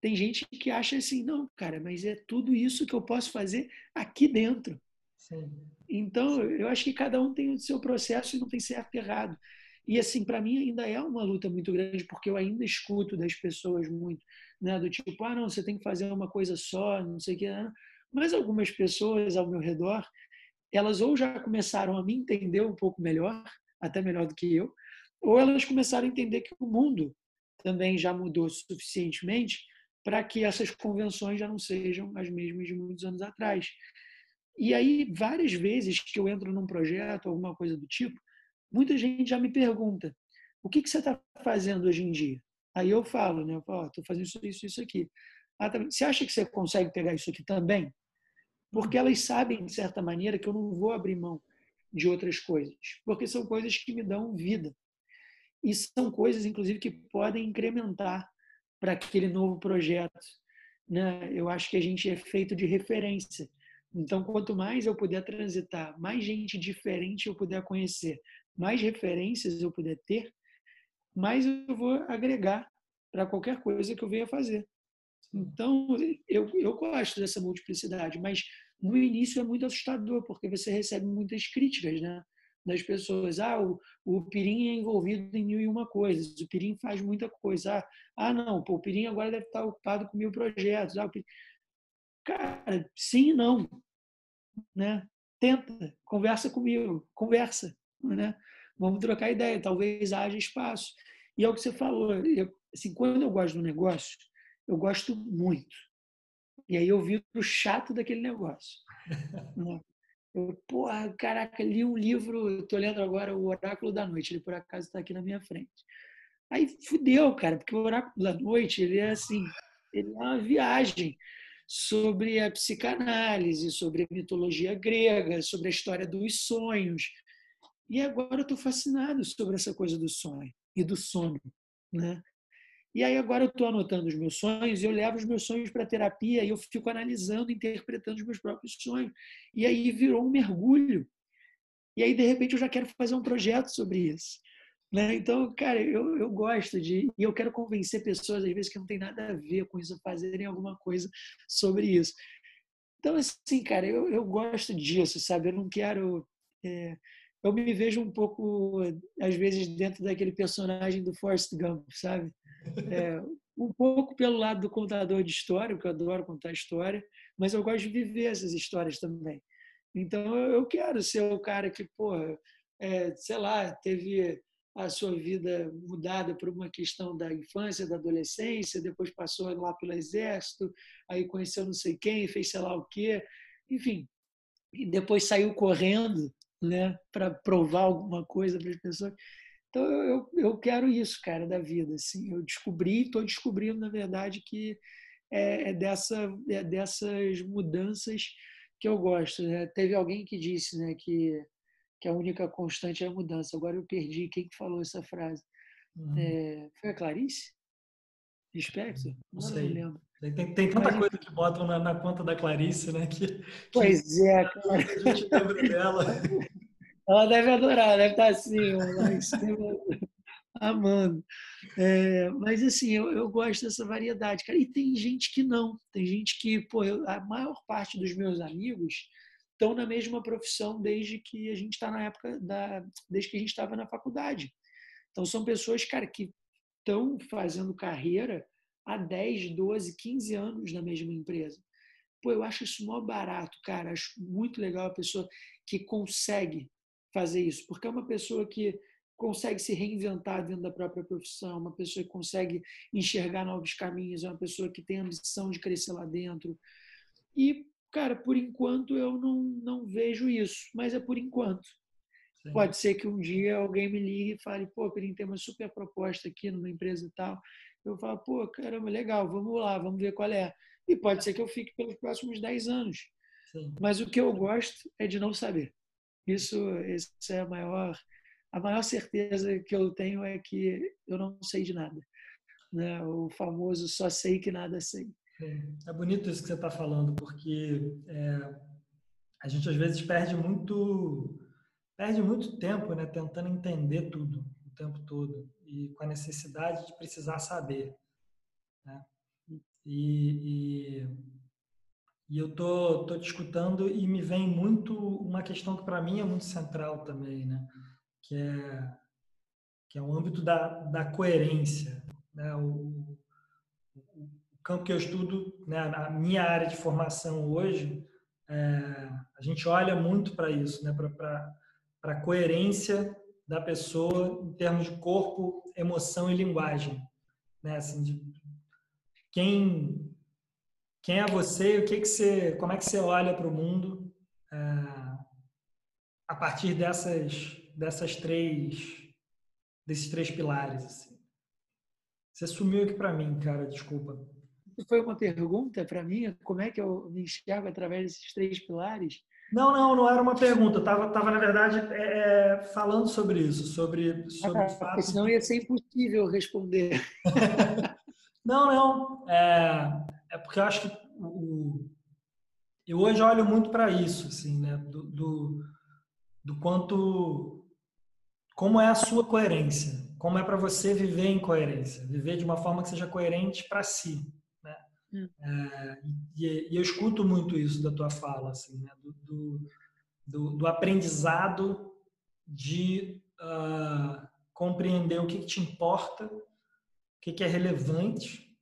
Tem gente que acha assim, não, cara, mas é tudo isso que eu posso fazer aqui dentro. Sim. Então, eu acho que cada um tem o seu processo e não tem certo e errado. E assim, para mim ainda é uma luta muito grande, porque eu ainda escuto das pessoas muito. né? do tipo, ah, não, você tem que fazer uma coisa só, não sei o que. Né? Mas algumas pessoas ao meu redor, elas ou já começaram a me entender um pouco melhor, até melhor do que eu, ou elas começaram a entender que o mundo também já mudou suficientemente para que essas convenções já não sejam as mesmas de muitos anos atrás. E aí, várias vezes que eu entro num projeto, alguma coisa do tipo, muita gente já me pergunta: o que, que você está fazendo hoje em dia? Aí eu falo, né? Eu estou fazendo isso, isso, isso aqui. Ah, tá, você acha que você consegue pegar isso aqui também? Porque elas sabem, de certa maneira, que eu não vou abrir mão de outras coisas, porque são coisas que me dão vida. E são coisas, inclusive, que podem incrementar para aquele novo projeto. Né? Eu acho que a gente é feito de referência. Então, quanto mais eu puder transitar, mais gente diferente eu puder conhecer, mais referências eu puder ter, mais eu vou agregar para qualquer coisa que eu venha fazer. Então, eu, eu gosto dessa multiplicidade, mas no início é muito assustador, porque você recebe muitas críticas né, das pessoas. Ah, o, o Pirim é envolvido em mil e uma coisas, o Pirim faz muita coisa. Ah, ah não, pô, o Pirim agora deve estar ocupado com mil projetos. Ah, Cara, sim e não. Né? Tenta, conversa comigo, conversa. Né? Vamos trocar ideia, talvez haja espaço. E é o que você falou, eu, assim, quando eu gosto do negócio, eu gosto muito. E aí eu viro o chato daquele negócio. Né? Eu, porra, caraca, li um livro, estou lendo agora O Oráculo da Noite, ele por acaso está aqui na minha frente. Aí fudeu, cara, porque o Oráculo da Noite, ele é assim, ele é uma viagem sobre a psicanálise, sobre a mitologia grega, sobre a história dos sonhos. E agora eu estou fascinado sobre essa coisa do sonho e do sono, né? E aí agora eu estou anotando os meus sonhos eu levo os meus sonhos para terapia e eu fico analisando, interpretando os meus próprios sonhos. E aí virou um mergulho. E aí, de repente, eu já quero fazer um projeto sobre isso. Né? Então, cara, eu, eu gosto de. E eu quero convencer pessoas, às vezes, que não tem nada a ver com isso, fazerem alguma coisa sobre isso. Então, assim, cara, eu, eu gosto disso, sabe? Eu não quero. É, eu me vejo um pouco, às vezes, dentro daquele personagem do Forrest Gump, sabe? É, um pouco pelo lado do contador de história, porque eu adoro contar história, mas eu gosto de viver essas histórias também. Então, eu quero ser o cara que, porra, é, sei lá, teve a sua vida mudada por uma questão da infância, da adolescência, depois passou lá pelo exército, aí conheceu não sei quem, fez sei lá o quê, enfim, e depois saiu correndo né, para provar alguma coisa para as pessoas. Então eu, eu quero isso, cara, da vida. Assim, eu descobri, estou descobrindo na verdade que é, é dessa, é dessas mudanças que eu gosto. Né? Teve alguém que disse, né, que que a única constante é a mudança. Agora eu perdi quem que falou essa frase. Uhum. É, foi a Clarice? Lispector? Não, não sei. Não lembro. Tem, tem tanta Mas, coisa que botam na, na, conta da Clarice, né? Que, pois que, é, cara. A gente lembra dela. Ela deve adorar, deve estar assim, amando. É, mas assim, eu, eu, gosto dessa variedade, cara. E tem gente que não. Tem gente que, pô, eu, a maior parte dos meus amigos estão na mesma profissão desde que a gente está na época da, desde que a gente estava na faculdade. Então são pessoas, cara, que estão fazendo carreira há 10, 12, 15 anos na mesma empresa. Pô, eu acho isso mó barato, cara. Acho muito legal a pessoa que consegue fazer isso, porque é uma pessoa que consegue se reinventar dentro da própria profissão, uma pessoa que consegue enxergar novos caminhos, é uma pessoa que tem ambição de crescer lá dentro. E, cara, por enquanto eu não, não vejo isso, mas é por enquanto. Sim. Pode ser que um dia alguém me ligue e fale, pô, Perim, tem uma super proposta aqui numa empresa e tal eu falo, pô, caramba, legal, vamos lá, vamos ver qual é. E pode ser que eu fique pelos próximos 10 anos. Sim. Mas o que eu gosto é de não saber. Isso, essa é a maior, a maior certeza que eu tenho é que eu não sei de nada. Né? O famoso só sei que nada sei. É bonito isso que você está falando, porque é, a gente às vezes perde muito, perde muito tempo, né, tentando entender tudo o tempo todo e com a necessidade de precisar saber. Né? E, e, e, eu tô, tô te escutando e me vem muito uma questão que para mim é muito central também, né? que é que é o âmbito da, da coerência, né? o, o, campo que eu estudo, né, a minha área de formação hoje, é, a gente olha muito para isso, né, para a coerência da pessoa em termos de corpo, emoção e linguagem. Né? Assim, de quem, quem é você o que, que você, como é que você olha para o mundo é, a partir dessas, dessas três, desses três pilares. Assim. Você sumiu aqui para mim, cara, desculpa. Foi uma pergunta para mim? Como é que eu me enxergo através desses três pilares? Não, não, não era uma pergunta. Estava, tava, na verdade, é, é, falando sobre isso, sobre, sobre ah, fato... Senão ia ser impossível responder. *laughs* não, não. É, é, porque eu acho que o, eu hoje olho muito para isso, assim, né? Do, do, do, quanto, como é a sua coerência, como é para você viver em coerência, viver de uma forma que seja coerente para si. Hum. É, e, e, eu escuto muito isso da tua fala, assim, né? do, do, do, do aprendizado de uh, compreender o que, que, te importa, o que, que é relevante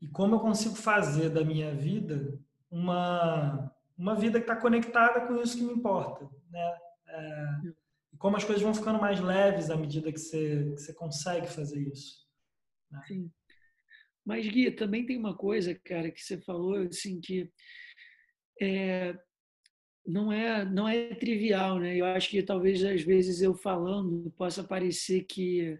e como eu consigo fazer da minha vida uma, uma vida que está conectada com isso que me importa. Né? É, hum. e como as coisas vão ficando mais leves à medida que você, que você consegue fazer isso. Né? Sim. Mas, Gui, também tem uma coisa, cara, que você falou, assim, que é, não, é, não é trivial, né? Eu acho que talvez, às vezes, eu falando, possa parecer que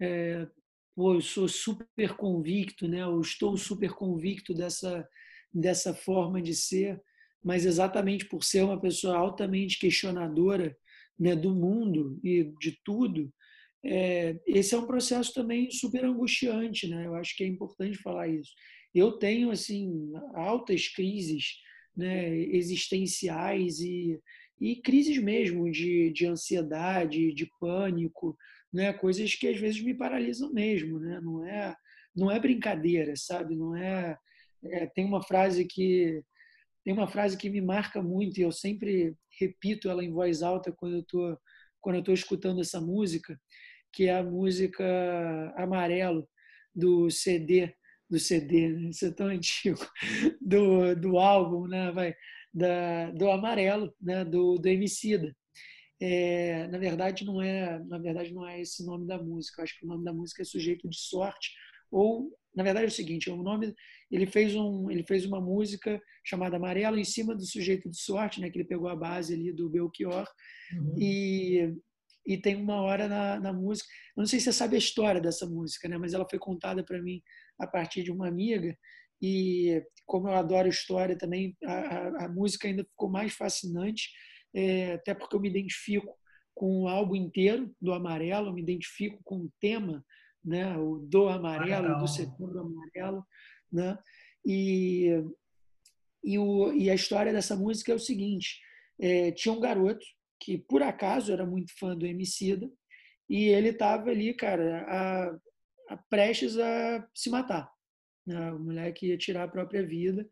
é, pô, eu sou super convicto, né? Eu estou super convicto dessa, dessa forma de ser, mas exatamente por ser uma pessoa altamente questionadora né, do mundo e de tudo, é, esse é um processo também super angustiante, né? Eu acho que é importante falar isso. Eu tenho assim altas crises, né, existenciais e, e crises mesmo de, de ansiedade, de pânico, né? Coisas que às vezes me paralisam mesmo, né? Não é não é brincadeira, sabe? Não é, é tem uma frase que tem uma frase que me marca muito e eu sempre repito ela em voz alta quando eu tô quando eu estou escutando essa música, que é a música Amarelo do CD, do CD, né? isso é tão *laughs* antigo, do, do álbum, né? Vai, da, do Amarelo, né? do, do Emicida. É, na verdade não é na verdade não é esse nome da música eu acho que o nome da música é sujeito de sorte ou na verdade é o seguinte o nome ele fez um ele fez uma música chamada amarelo em cima do sujeito de sorte né que ele pegou a base ali do Belchior uhum. e e tem uma hora na, na música. Eu não sei se você sabe a história dessa música, né? mas ela foi contada para mim a partir de uma amiga. E como eu adoro história também, a, a, a música ainda ficou mais fascinante, é, até porque eu me identifico com o álbum inteiro do Amarelo, eu me identifico com o tema, né? o do Amarelo, do Setembro Amarelo. Né? E, e, o, e a história dessa música é o seguinte: é, tinha um garoto que por acaso era muito fã do Emicida, e ele estava ali, cara, a, a, prestes a se matar. Né? O moleque ia tirar a própria vida,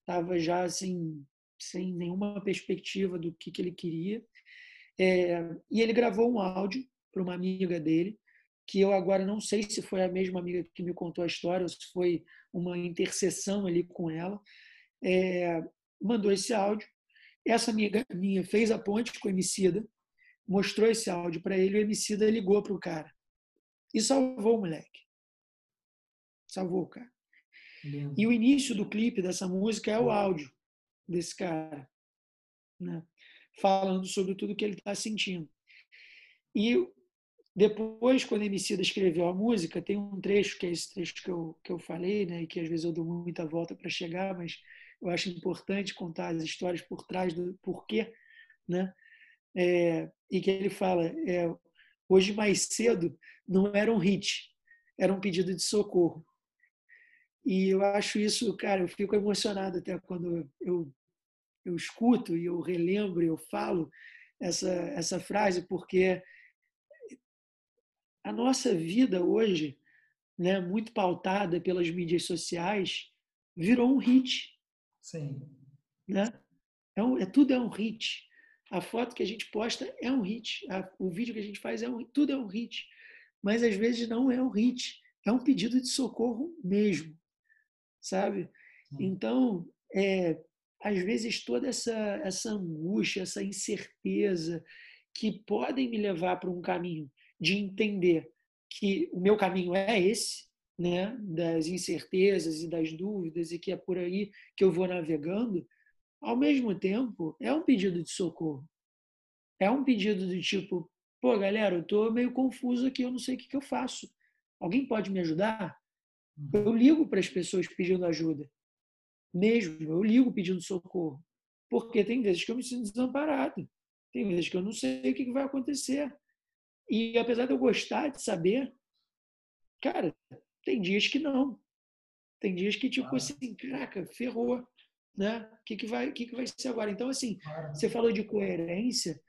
estava já assim, sem nenhuma perspectiva do que, que ele queria. É, e ele gravou um áudio para uma amiga dele, que eu agora não sei se foi a mesma amiga que me contou a história ou se foi uma intercessão ali com ela. É, mandou esse áudio essa amiga minha fez a ponte com o Emicida, mostrou esse áudio para ele, o Emicida ligou para o cara e salvou o moleque. Salvou o cara. E o início do clipe dessa música é o áudio desse cara, né? falando sobre tudo que ele está sentindo. E depois, quando o Emicida escreveu a música, tem um trecho, que é esse trecho que eu, que eu falei, né? e que às vezes eu dou muita volta para chegar, mas eu acho importante contar as histórias por trás do porquê, né? É, e que ele fala, é, hoje mais cedo não era um hit, era um pedido de socorro. E eu acho isso, cara, eu fico emocionado até quando eu, eu escuto e eu relembro, eu falo essa, essa frase, porque a nossa vida hoje, né, muito pautada pelas mídias sociais, virou um hit. Sim. Né? É, é tudo é um hit. A foto que a gente posta é um hit. A, o vídeo que a gente faz é um, tudo é um hit. Mas às vezes não é um hit. É um pedido de socorro mesmo. sabe? Então, é, às vezes toda essa essa angústia, essa incerteza que podem me levar para um caminho de entender que o meu caminho é esse, né, das incertezas e das dúvidas e que é por aí que eu vou navegando, ao mesmo tempo é um pedido de socorro. É um pedido do tipo, pô, galera, eu tô meio confuso aqui, eu não sei o que, que eu faço. Alguém pode me ajudar? Uhum. Eu ligo para as pessoas pedindo ajuda. Mesmo, eu ligo pedindo socorro. Porque tem vezes que eu me sinto desamparado. Tem vezes que eu não sei o que vai acontecer. E apesar de eu gostar de saber, cara, tem dias que não. Tem dias que, tipo assim, caraca, ferrou. Né? O que, que, vai, que, que vai ser agora? Então, assim, você falou de coerência,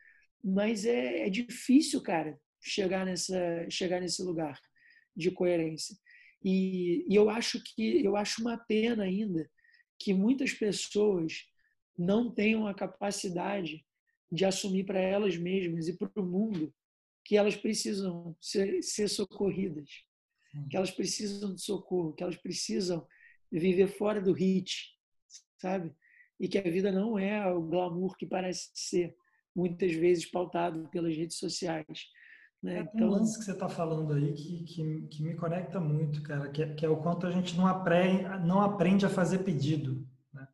mas é, é difícil, cara, chegar, nessa, chegar nesse lugar de coerência. E, e eu acho que eu acho uma pena ainda que muitas pessoas não tenham a capacidade de assumir para elas mesmas e para o mundo que elas precisam ser, ser socorridas, que elas precisam de socorro, que elas precisam viver fora do hit, sabe? E que a vida não é o glamour que parece ser, muitas vezes pautado pelas redes sociais. Né? É então, um lance que você está falando aí que, que, que, me conecta muito, cara, que é, que é, o quanto a gente não aprende, não aprende a fazer pedido. Né?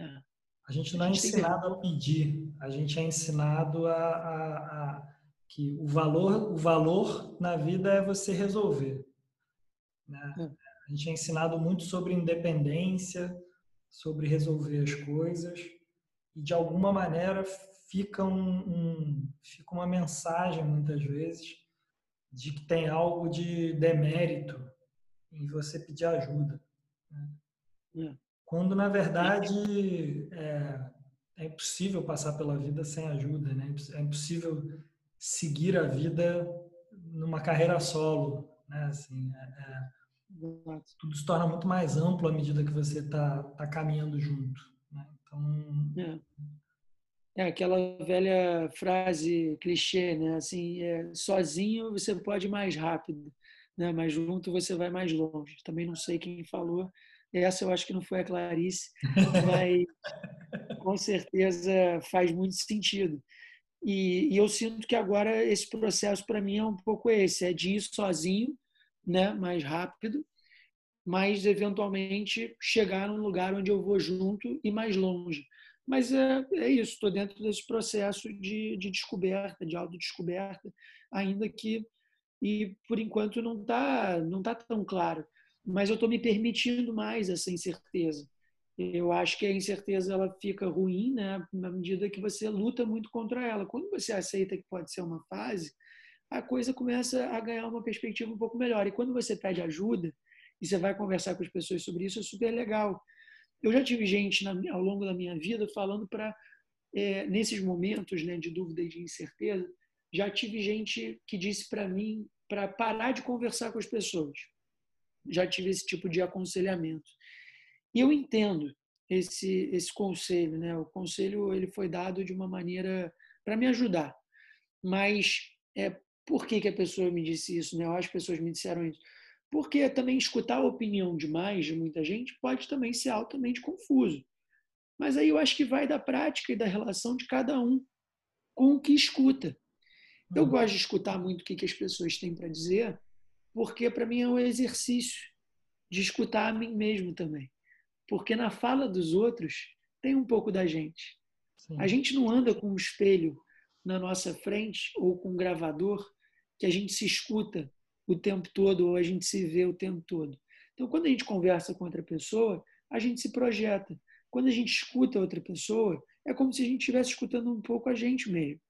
É. A gente não é ensinado a pedir, a gente é ensinado a, a, a, que o valor, o valor na vida é você resolver. Né? É. A gente é ensinado muito sobre independência, sobre resolver as coisas e de alguma maneira fica um, um, fica uma mensagem muitas vezes de que tem algo de demérito em você pedir ajuda. Né? É. Quando, na verdade, é, é, impossível passar pela vida sem ajuda, né? É impossível seguir a vida numa carreira solo, né? Assim, é, é tudo se torna muito mais amplo à medida que você está tá caminhando junto. Né? Então, é. é. aquela velha frase clichê, né? Assim, é, sozinho você pode ir mais rápido, né? Mas junto você vai mais longe. Também não sei quem falou, essa eu acho que não foi a Clarice, *laughs* mas com certeza faz muito sentido. E, e, eu sinto que agora esse processo para mim é um pouco esse, é de ir sozinho, né, mais rápido, mas eventualmente chegar num lugar onde eu vou junto e mais longe. Mas é, é isso, estou dentro desse processo de, de descoberta, de autodescoberta, ainda que, e por enquanto não está não tá tão claro mas eu estou me permitindo mais essa incerteza. Eu acho que a incerteza ela fica ruim, né, na medida que você luta muito contra ela. Quando você aceita que pode ser uma fase, a coisa começa a ganhar uma perspectiva um pouco melhor. E quando você pede ajuda e você vai conversar com as pessoas sobre isso, é super legal. Eu já tive gente na, ao longo da minha vida falando para é, nesses momentos né, de dúvida e de incerteza, já tive gente que disse para mim para parar de conversar com as pessoas já tive esse tipo de aconselhamento. E eu entendo esse esse conselho, né? O conselho ele foi dado de uma maneira para me ajudar. Mas é por que, que a pessoa me disse isso, né? As pessoas me disseram isso. Porque também escutar a opinião demais de muita gente pode também ser altamente confuso. Mas aí eu acho que vai da prática e da relação de cada um com o que escuta. Eu uhum. gosto de escutar muito o que, que as pessoas têm para dizer, porque para mim é um exercício de escutar a mim mesmo também. Porque na fala dos outros tem um pouco da gente. Sim. A gente não anda com um espelho na nossa frente ou com um gravador que a gente se escuta o tempo todo ou a gente se vê o tempo todo. Então, quando a gente conversa com outra pessoa, a gente se projeta. Quando a gente escuta outra pessoa, é como se a gente estivesse escutando um pouco a gente mesmo.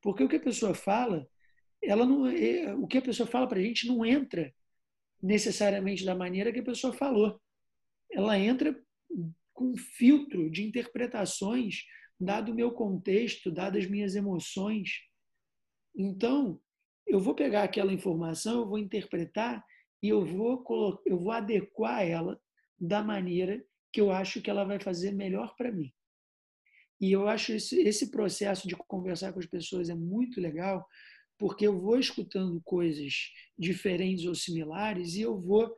Porque o que a pessoa fala ela não, é, o que a pessoa fala para a gente não entra necessariamente da maneira que a pessoa falou. Ela entra com um filtro de interpretações, dado o meu contexto, dadas as minhas emoções. Então, eu vou pegar aquela informação, eu vou interpretar e eu vou, eu vou adequar ela da maneira que eu acho que ela vai fazer melhor para mim. E eu acho esse, esse processo de conversar com as pessoas é muito legal, porque eu vou escutando coisas diferentes ou similares e eu vou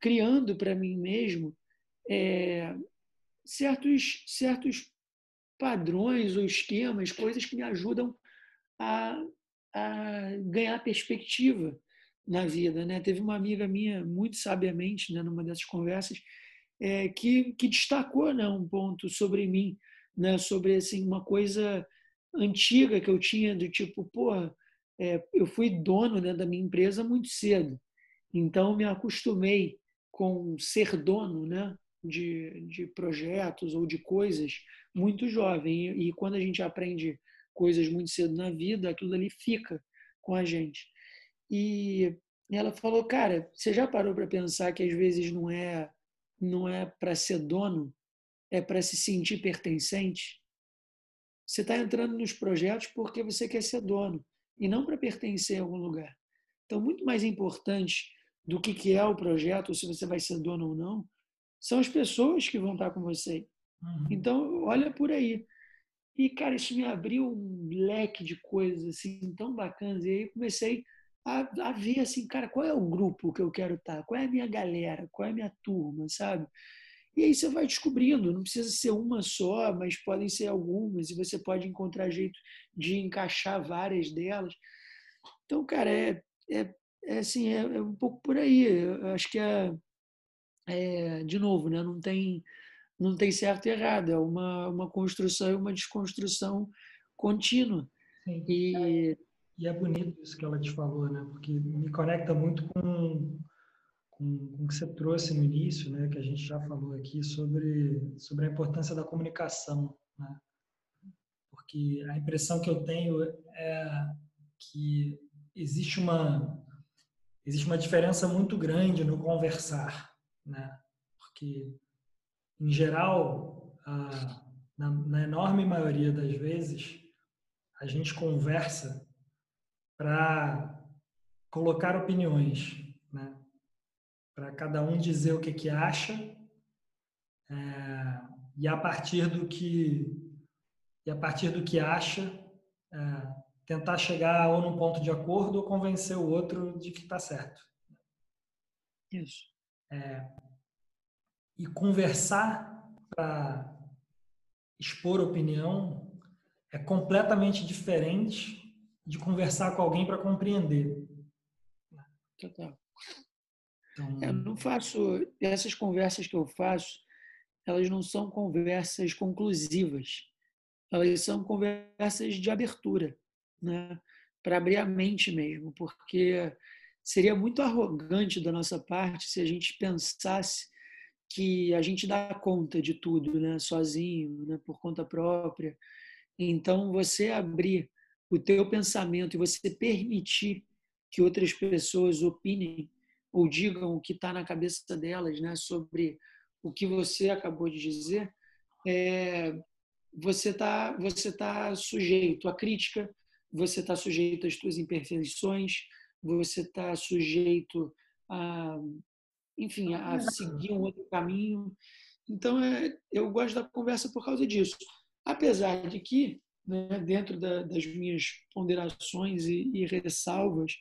criando para mim mesmo é, certos, certos padrões ou esquemas, coisas que me ajudam a, a ganhar perspectiva na vida. Né? Teve uma amiga minha, muito sabiamente, né, numa dessas conversas, é, que, que destacou né, um ponto sobre mim, né, sobre assim, uma coisa antiga que eu tinha, do tipo, porra, é, eu fui dono né, da minha empresa muito cedo, então me acostumei com ser dono né, de, de projetos ou de coisas muito jovem. E, e quando a gente aprende coisas muito cedo na vida, aquilo ali fica com a gente. E ela falou, cara, você já parou para pensar que às vezes não é não é para ser dono, é para se sentir pertencente? Você está entrando nos projetos porque você quer ser dono e não para pertencer a algum lugar. Então, muito mais importante do que, que é o projeto, ou se você vai ser dono ou não, são as pessoas que vão estar com você. Uhum. Então, olha por aí. E, cara, isso me abriu um leque de coisas assim tão bacanas. E aí comecei a, a ver assim, cara, qual é o grupo que eu quero estar? Qual é a minha galera? Qual é a minha turma, sabe? E aí você vai descobrindo, não precisa ser uma só, mas podem ser algumas, e você pode encontrar jeito de encaixar várias delas. Então, cara, é, é, é assim, é, é um pouco por aí. Eu acho que é, é, de novo, né? não, tem, não tem certo e errado, é uma, uma construção e uma desconstrução contínua. Sim. E, e é bonito isso que ela te falou, né? porque me conecta muito com, com, com o que você trouxe no início, né? que a gente já falou aqui sobre, sobre a importância da comunicação. Né? Porque a impressão que eu tenho é que existe uma, existe uma diferença muito grande no conversar né? Porque, em geral, a, na, na enorme maioria das vezes, a gente conversa para colocar opiniões, né? Para cada um dizer o que que acha é, e a partir do que e a partir do que acha é, tentar chegar ou num ponto de acordo ou convencer o outro de que está certo. Isso. É, e conversar para expor opinião é completamente diferente de conversar com alguém para compreender. Total. Então... Eu não faço essas conversas que eu faço, elas não são conversas conclusivas. Elas são conversas de abertura, né? Para abrir a mente mesmo, porque seria muito arrogante da nossa parte se a gente pensasse que a gente dá conta de tudo, né, sozinho, né, por conta própria. Então, você abrir o teu pensamento e você permitir que outras pessoas opinem ou digam o que está na cabeça delas, né, sobre o que você acabou de dizer, é, você está você tá sujeito à crítica, você está sujeito às suas imperfeições, você está sujeito a, enfim, a seguir um outro caminho. Então, é, eu gosto da conversa por causa disso. Apesar de que, né, dentro da, das minhas ponderações e, e ressalvas,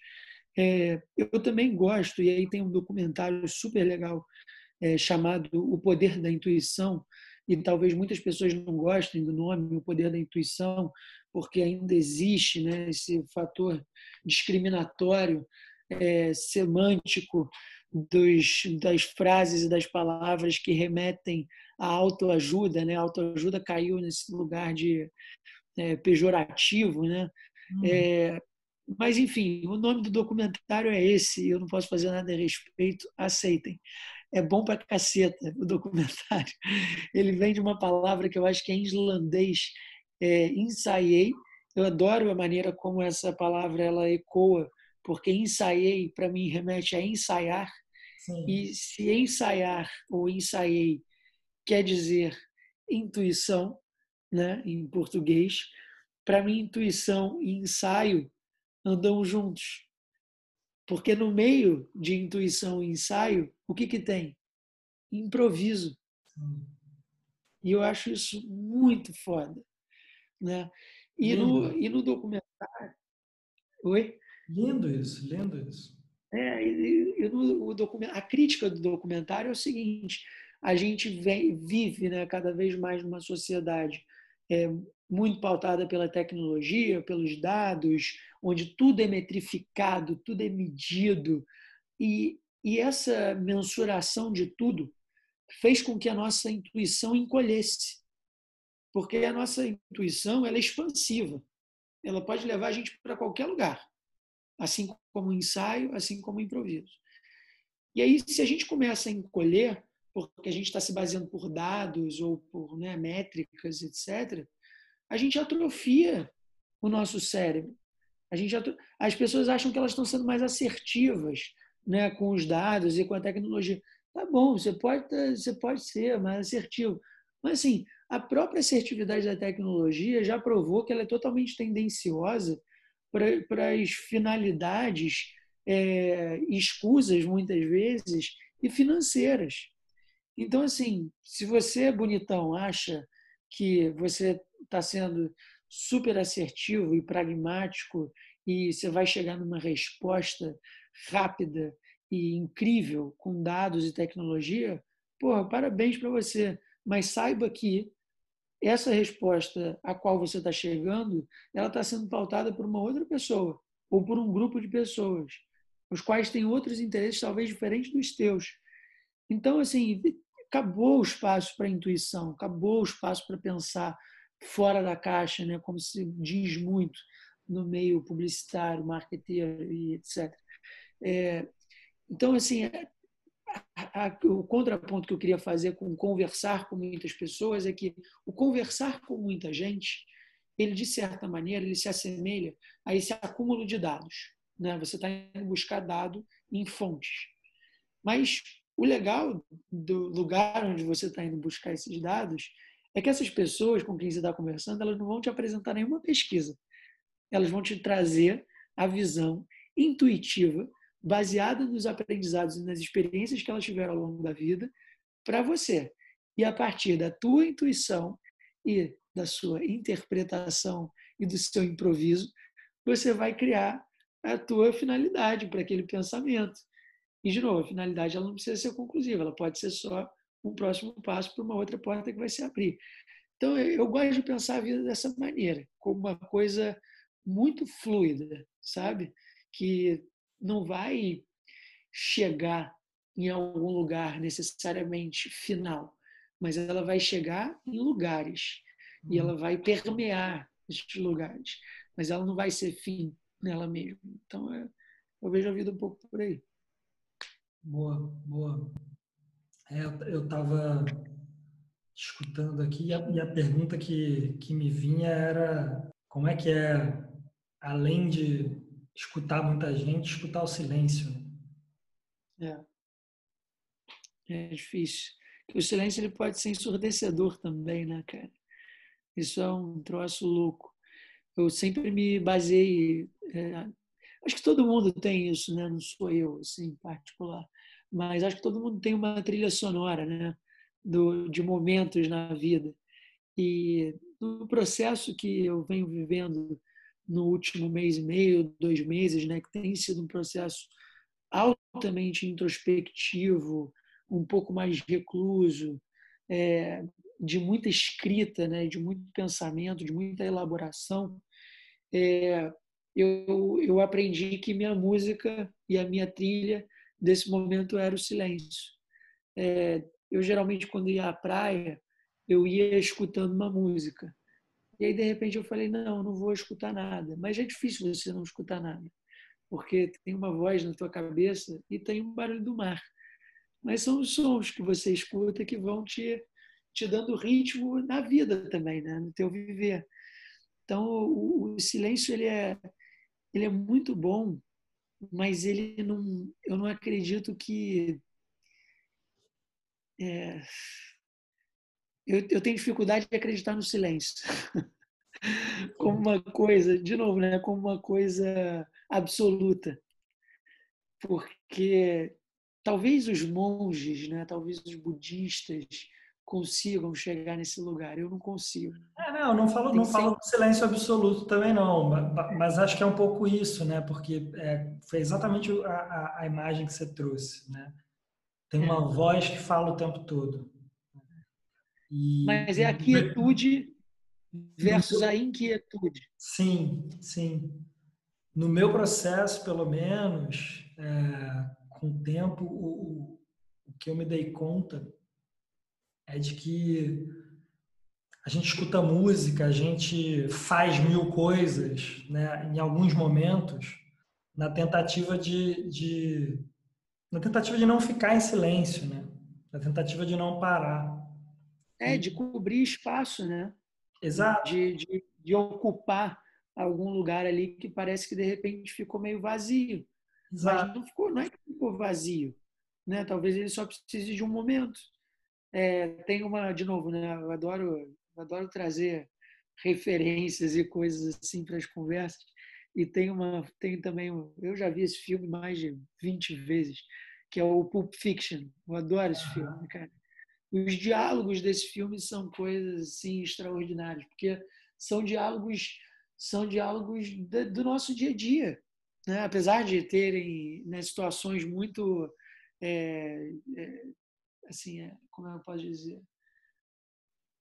é, eu também gosto, e aí tem um documentário super legal é, chamado O Poder da Intuição, e talvez muitas pessoas não gostem do nome O Poder da Intuição, porque ainda existe né, esse fator discriminatório, é, semântico dos, das frases e das palavras que remetem à autoajuda. Né? A autoajuda caiu nesse lugar de é, pejorativo. Né? Hum. É, mas, enfim, o nome do documentário é esse, eu não posso fazer nada a respeito, aceitem. É bom pra caceta o documentário. Ele vem de uma palavra que eu acho que é em islandês, é, ensaiei. Eu adoro a maneira como essa palavra ela ecoa, porque ensaiei para mim remete a ensaiar. Sim. E se ensaiar ou ensaiei quer dizer intuição, né, em português, para mim intuição e ensaio andam juntos. Porque no meio de intuição e ensaio, o que que tem? Improviso. E eu acho isso muito foda. Né? E, no, e no documentário. Oi? Lindo isso, lindo isso. É, e, e no, o document, a crítica do documentário é o seguinte: a gente vem, vive né, cada vez mais numa sociedade é, muito pautada pela tecnologia, pelos dados, onde tudo é metrificado, tudo é medido. E, e essa mensuração de tudo fez com que a nossa intuição encolhesse. Porque a nossa intuição ela é expansiva. Ela pode levar a gente para qualquer lugar, assim como o ensaio, assim como o improviso. E aí, se a gente começa a encolher, porque a gente está se baseando por dados ou por né, métricas, etc., a gente atrofia o nosso cérebro. A gente atro... As pessoas acham que elas estão sendo mais assertivas né, com os dados e com a tecnologia. Tá bom, você pode, você pode ser mais assertivo. Mas, assim, a própria assertividade da tecnologia já provou que ela é totalmente tendenciosa para, as finalidades é, escusas, muitas vezes, e financeiras. Então, assim, se você, bonitão, acha que você está sendo super assertivo e pragmático e você vai chegar numa resposta rápida e incrível com dados e tecnologia, porra, parabéns para você. Mas saiba que essa resposta a qual você está chegando, ela está sendo pautada por uma outra pessoa ou por um grupo de pessoas, os quais têm outros interesses talvez diferentes dos teus. Então, assim, acabou o espaço para intuição, acabou o espaço para pensar fora da caixa, né? como se diz muito no meio publicitário, marketeiro e etc. É, então, assim, a, a, o contraponto que eu queria fazer com conversar com muitas pessoas é que o conversar com muita gente, ele de certa maneira, ele se assemelha a esse acúmulo de dados. Né? Você está indo buscar dado em fontes. Mas o legal do lugar onde você está indo buscar esses dados é que essas pessoas com quem você está conversando, elas não vão te apresentar nenhuma pesquisa. Elas vão te trazer a visão intuitiva, baseada nos aprendizados e nas experiências que elas tiveram ao longo da vida, para você. E a partir da tua intuição e da sua interpretação e do seu improviso, você vai criar a tua finalidade para aquele pensamento. E, de novo, a finalidade ela não precisa ser conclusiva, ela pode ser só um próximo passo para uma outra porta que vai se abrir. Então, eu gosto de pensar a vida dessa maneira, como uma coisa muito fluida, sabe? Que não vai chegar em algum lugar necessariamente final, mas ela vai chegar em lugares e ela vai permear esses lugares, mas ela não vai ser fim nela mesma. Então, é, eu vejo a vida um pouco por aí. Boa, boa. É, eu estava escutando aqui e a, e a, pergunta que, que me vinha era como é que é, além de escutar muita gente, escutar o silêncio. Né? É. É difícil. O silêncio ele pode ser ensurdecedor também, né, cara? Isso é um troço louco. Eu sempre me baseei. É, acho que todo mundo tem isso, né? Não sou eu, assim, particular mas acho que todo mundo tem uma trilha sonora, né? Do, de momentos na vida. E no processo que eu venho vivendo no último mês e meio, dois meses, né, que tem sido um processo altamente introspectivo, um pouco mais recluso, é, de muita escrita, né, de muito pensamento, de muita elaboração, é, eu, eu aprendi que minha música e a minha trilha desse momento era o silêncio. É, eu geralmente quando ia à praia eu ia escutando uma música e aí de repente eu falei não, não vou escutar nada. Mas é difícil você não escutar nada, porque tem uma voz na tua cabeça e tem um barulho do mar. Mas são os sons que você escuta que vão te te dando ritmo na vida também, né? no teu viver. Então o, o silêncio ele é ele é muito bom mas ele não, eu não acredito que é, eu, eu tenho dificuldade de acreditar no silêncio *laughs* como uma coisa, de novo, né, como uma coisa absoluta, porque talvez os monges, né, talvez os budistas consigam chegar nesse lugar. Eu não consigo. É, não, não falo, não falo do silêncio absoluto também não, mas acho que é um pouco isso, né? Porque é, foi exatamente a, a, imagem que você trouxe, né? tem uma é. voz que fala o tempo todo. Mas é a quietude versus a inquietude. Sim, sim. No meu processo, pelo menos, é, com o tempo, o, o que eu me dei conta é de que a gente escuta música, a gente faz mil coisas, né, em alguns momentos, na tentativa de, de na tentativa de não ficar em silêncio, né, na tentativa de não parar. É, de cobrir espaço, né? Exato. De, de, de ocupar algum lugar ali que parece que de repente ficou meio vazio. Exato. Mas não ficou, não é que ficou vazio, né? Talvez ele só precise de um momento. É, tem uma, de novo, né? Eu adoro, eu adoro trazer referências e coisas assim para as conversas. E tem uma, tem também, eu já vi esse filme mais de 20 vezes, que é o Pulp Fiction. Eu adoro esse filme, cara os diálogos desse filme são coisas assim extraordinárias, porque são diálogos são diálogos do nosso dia a dia, né? apesar de terem né, situações muito é, é, assim, é, como eu posso dizer,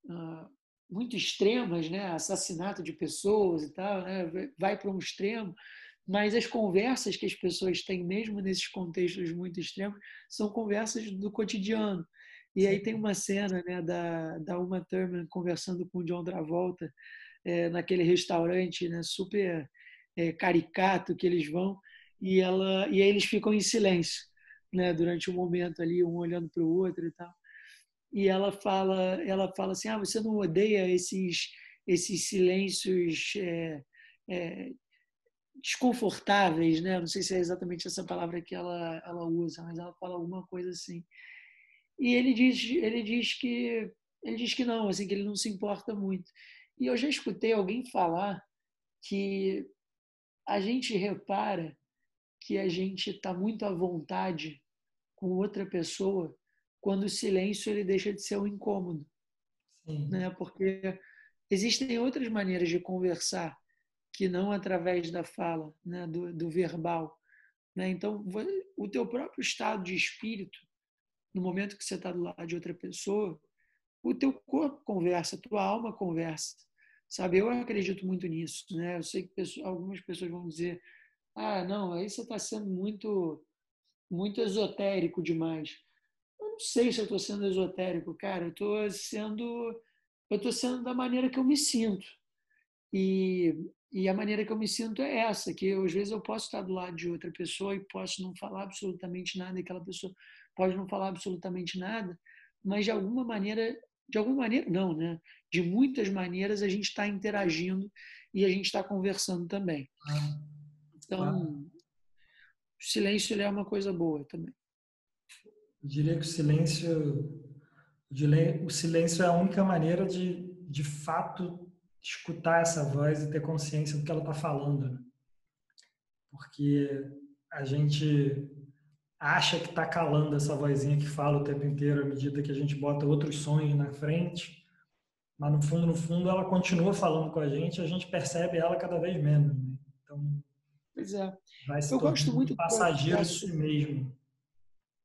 uh, muito extremas, né? assassinato de pessoas e tal, né? vai para um extremo, mas as conversas que as pessoas têm, mesmo nesses contextos muito extremos, são conversas do cotidiano. E aí tem uma cena né, da, da Uma Thurman conversando com o John Travolta é, naquele restaurante né, super é, caricato que eles vão e ela e aí eles ficam em silêncio né, durante um momento ali um olhando para o outro e tal. E ela fala ela fala assim ah você não odeia esses esses silêncios é, desconfortáveis né? Não sei se é exatamente essa palavra que ela ela usa mas ela fala alguma coisa assim e ele diz, ele diz que ele diz que não, assim que ele não se importa muito. E eu já escutei alguém falar que a gente repara que a gente está muito à vontade com outra pessoa quando o silêncio ele deixa de ser um incômodo, Sim. né? Porque existem outras maneiras de conversar que não através da fala, né? do, do verbal, né? Então o teu próprio estado de espírito no momento que você está do lado de outra pessoa, o teu corpo conversa, a tua alma conversa. Sabe, eu acredito muito nisso, né? Eu sei que pessoas, algumas pessoas vão dizer: "Ah, não, aí você está sendo muito muito esotérico demais". Eu não sei se eu estou sendo esotérico, cara. Eu estou sendo eu estou sendo da maneira que eu me sinto. E, e a maneira que eu me sinto é essa, que eu, às vezes eu posso estar do lado de outra pessoa e posso não falar absolutamente nada e aquela pessoa pode não falar absolutamente nada, mas de alguma maneira, de alguma maneira não, né? De muitas maneiras a gente está interagindo e a gente está conversando também. Então, o silêncio ele é uma coisa boa também. Eu diria que o silêncio, o silêncio é a única maneira de, de fato, escutar essa voz e ter consciência do que ela está falando. Né? Porque a gente acha que está calando essa vozinha que fala o tempo inteiro à medida que a gente bota outros sonhos na frente, mas no fundo, no fundo, ela continua falando com a gente, e a gente percebe ela cada vez menos. Né? Então, pois é. vai se Eu gosto muito passageiro de si mesmo.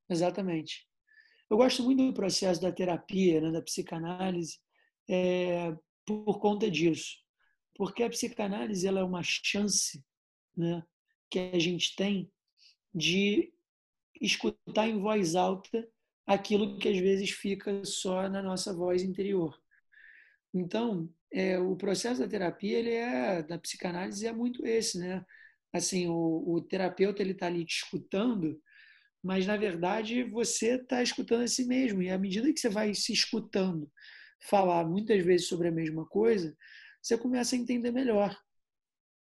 Exatamente. Eu gosto muito do processo da terapia, né, da psicanálise, é, por conta disso, porque a psicanálise ela é uma chance, né, que a gente tem de escutar em voz alta aquilo que às vezes fica só na nossa voz interior. Então, é, o processo da terapia, ele é da psicanálise é muito esse, né? Assim, o, o terapeuta ele está ali te escutando, mas na verdade você está escutando a si mesmo e à medida que você vai se escutando falar muitas vezes sobre a mesma coisa, você começa a entender melhor.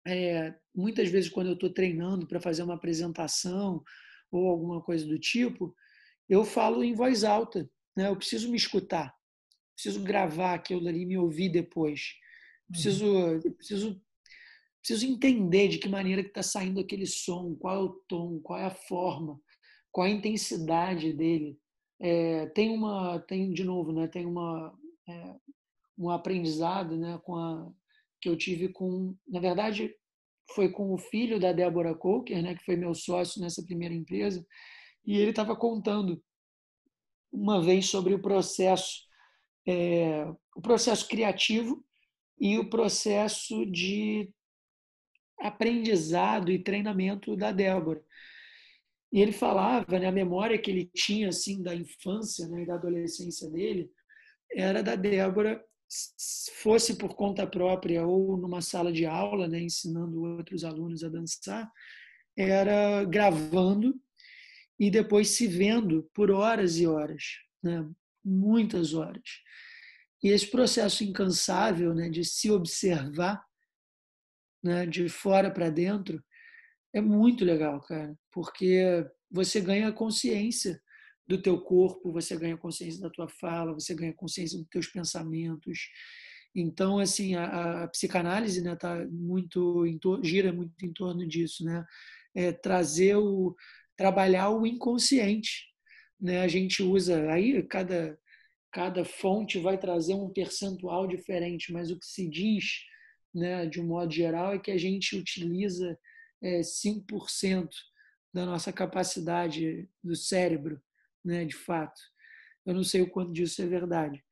É, muitas vezes quando eu estou treinando para fazer uma apresentação ou alguma coisa do tipo, eu falo em voz alta. Né? Eu preciso me escutar, preciso gravar aquilo ali e me ouvir depois. Preciso, uhum. preciso, preciso entender de que maneira que está saindo aquele som, qual é o tom, qual é a forma, qual é a intensidade dele. É, tem uma, tem de novo, né? Tem uma é, um aprendizado, né? Com a que eu tive com, na verdade, foi com o filho da Débora Coker, né, que foi meu sócio nessa primeira empresa, e ele estava contando uma vez sobre o processo, é, o processo criativo e o processo de aprendizado e treinamento da Débora. E ele falava, né, a memória que ele tinha assim da infância né, e da adolescência dele era da Débora, fosse por conta própria ou numa sala de aula, né, ensinando outros alunos a dançar, era gravando e depois se vendo por horas e horas, né, muitas horas. E esse processo incansável né, de se observar né, de fora para dentro é muito legal, cara, porque você ganha consciência do teu corpo, você ganha consciência da tua fala, você ganha consciência dos teus pensamentos. Então, assim, a, a psicanálise, né, tá muito gira muito em torno disso, né? É trazer o trabalhar o inconsciente, né? A gente usa aí cada cada fonte vai trazer um percentual diferente, mas o que se diz, né, de um modo geral, é que a gente utiliza é, 5% da nossa capacidade do cérebro, né, de fato. Eu não sei o quanto disso é verdade,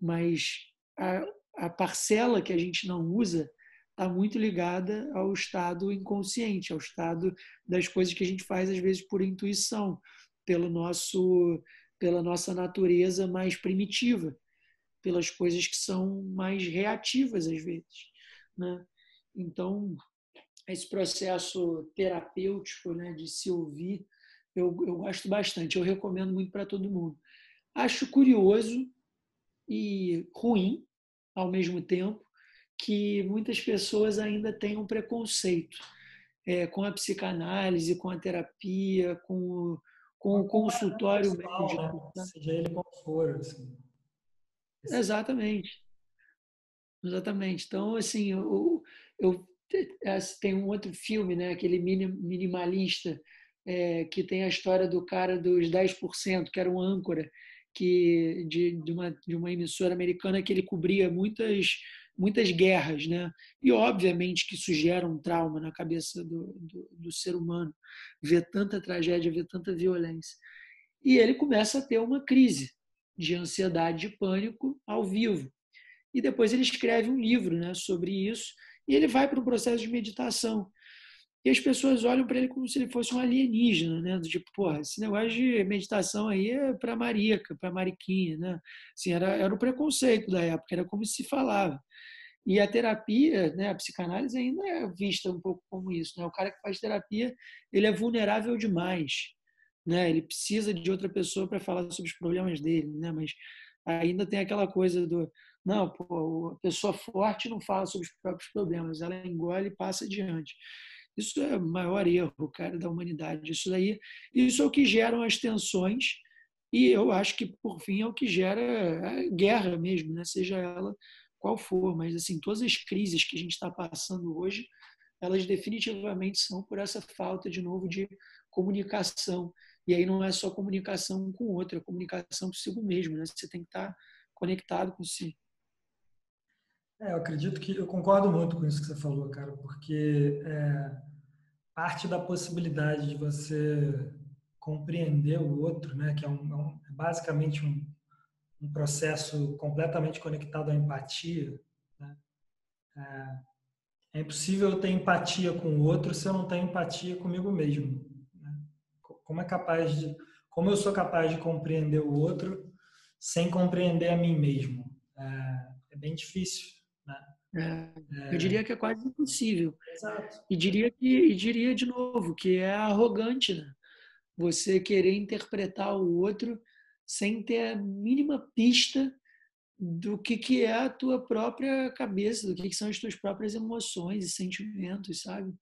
mas a, a parcela que a gente não usa está muito ligada ao estado inconsciente, ao estado das coisas que a gente faz às vezes por intuição, pelo nosso pela nossa natureza mais primitiva, pelas coisas que são mais reativas às vezes, né? Então, esse processo terapêutico né, de se ouvir, eu, eu gosto bastante, eu recomendo muito para todo mundo. Acho curioso e ruim, ao mesmo tempo, que muitas pessoas ainda têm um preconceito é, com a psicanálise, com a terapia, com, com o consultório médico. Né? né? Seja ele qual for. Assim. Exatamente. Exatamente. Então, assim, eu, eu tem um outro filme, né, aquele minimalista, é, que tem a história do cara dos 10%, que era um âncora que de, de, uma, de uma emissora americana que ele cobria muitas muitas guerras, né? E obviamente que isso gera um trauma na cabeça do, do, do ser humano, ver tanta tragédia, ver tanta violência. E ele começa a ter uma crise de ansiedade, de pânico ao vivo. E depois ele escreve um livro, né, sobre isso e ele vai para um processo de meditação. E as pessoas olham para ele como se ele fosse um alienígena, né? Tipo, porra, esse negócio de meditação aí é para marica, para mariquinha, né? Assim, era, era o preconceito da época, era como se falava. E a terapia, né, a psicanálise ainda é vista um pouco como isso, né? O cara que faz terapia, ele é vulnerável demais, né? Ele precisa de outra pessoa para falar sobre os problemas dele, né? Mas ainda tem aquela coisa do não, pô, a pessoa forte não fala sobre os próprios problemas, ela engole e passa adiante. Isso é o maior erro, cara, da humanidade. Isso daí, isso é o que gera as tensões e eu acho que por fim é o que gera a guerra mesmo, né? Seja ela qual for, mas assim todas as crises que a gente está passando hoje, elas definitivamente são por essa falta de novo de comunicação. E aí não é só comunicação com o outro, é comunicação consigo mesmo, né? Você tem que estar conectado com si. É, eu acredito que eu concordo muito com isso que você falou, cara, porque é, parte da possibilidade de você compreender o outro, né, que é, um, é é basicamente um, um, processo completamente conectado à empatia. Né? É, é, impossível ter empatia com o outro se eu não tenho empatia comigo mesmo. Né? Como é capaz de, como eu sou capaz de compreender o outro sem compreender a mim mesmo? É, é bem difícil. É, eu diria que é quase impossível. Exato. E diria que e diria de novo que é arrogante, né? Você querer interpretar o outro sem ter a mínima pista do que, que é a tua própria cabeça, do que, que são as tuas próprias emoções e sentimentos, sabe?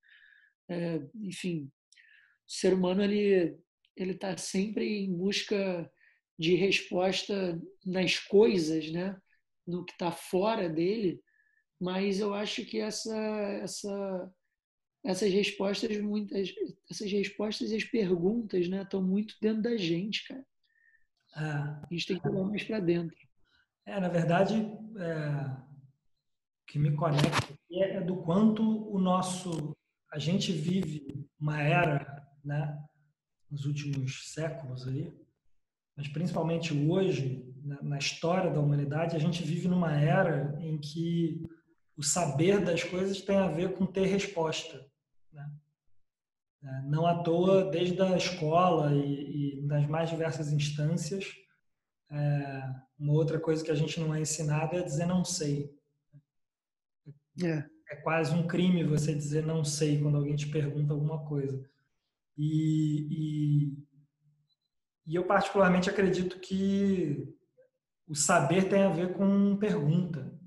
É, enfim, o ser humano ele ele está sempre em busca de resposta nas coisas, né? No que está fora dele mas eu acho que essa, essa, essas respostas muitas essas respostas e as perguntas né estão muito dentro da gente cara é. a gente tem que olhar mais para dentro é na verdade é, o que me conecta é, é do quanto o nosso a gente vive uma era né nos últimos séculos aí mas principalmente hoje, na história da humanidade, a gente vive numa era em que o saber das coisas tem a ver com ter resposta. Né? É, não à toa, desde a escola e, e nas mais diversas instâncias, é, uma outra coisa que a gente não é ensinado é dizer não sei. É. é quase um crime você dizer não sei quando alguém te pergunta alguma coisa. E, e, e eu particularmente acredito que o saber tem a ver com pergunta.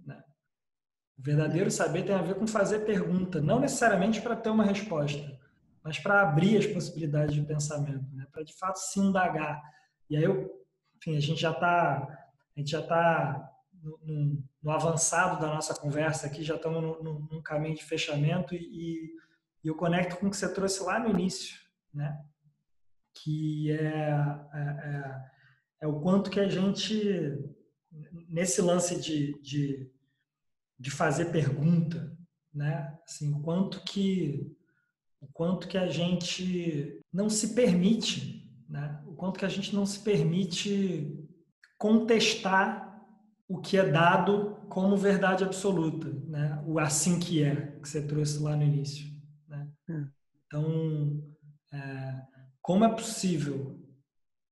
O verdadeiro saber tem a ver com fazer pergunta, não necessariamente para ter uma resposta, mas para abrir as possibilidades de pensamento, né? para de fato se indagar. E aí, eu, enfim, a gente já está já está no, no, avançado da nossa conversa aqui, já estamos no, no, num caminho de fechamento e, e, eu conecto com o que você trouxe lá no início, né? que é, é, é é o quanto que a gente, nesse lance de, de, de fazer pergunta, né? Assim, o quanto que o quanto que a gente não se permite, né? O quanto que a gente não se permite contestar o que é dado como verdade absoluta, né? O assim que é que você trouxe lá no início, né? Hum. Então, é, como é possível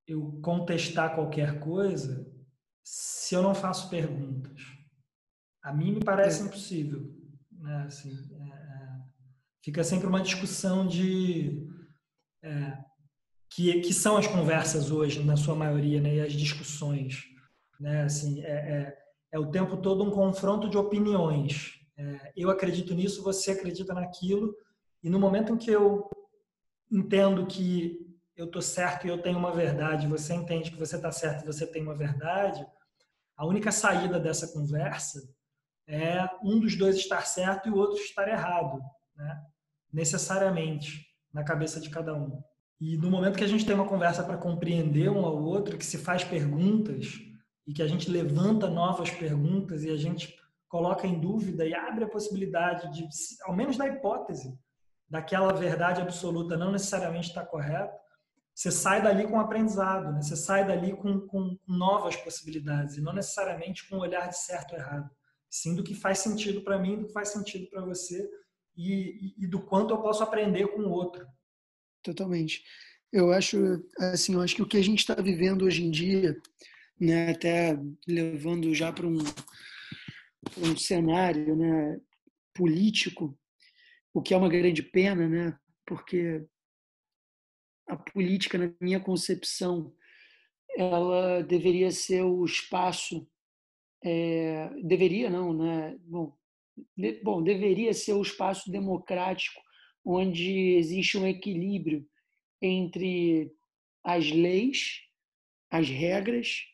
eu contestar qualquer coisa se eu não faço perguntas. A mim me parece é. impossível. Né? Assim, é, é, fica sempre uma discussão de é, que, que são as conversas hoje, na sua maioria, né? e as discussões. Né? Assim, é, é, é o tempo todo um confronto de opiniões. Eu acredito nisso, você acredita naquilo, e no momento em que eu entendo que eu estou certo e eu tenho uma verdade, você entende que você está certo e você tem uma verdade, a única saída dessa conversa é um dos dois estar certo e o outro estar errado, né? necessariamente, na cabeça de cada um. E no momento que a gente tem uma conversa para compreender um ao outro, que se faz perguntas e que a gente levanta novas perguntas e a gente coloca em dúvida e abre a possibilidade de, ao menos na hipótese, daquela verdade absoluta não necessariamente estar correta, você sai dali com aprendizado, né? você sai dali com, com, novas possibilidades, e não necessariamente com um olhar de certo ou errado, sim do que faz sentido para mim, do que faz sentido para você e, e, do quanto eu posso aprender com o outro. Totalmente. Eu acho, assim, eu acho que o que a gente está vivendo hoje em dia, né, até levando já para um, um cenário né, político, o que é uma grande pena, né, porque a política, na minha concepção, ela deveria ser o espaço, é, deveria não, né? Bom, de, bom, deveria ser o espaço democrático onde existe um equilíbrio entre as leis, as regras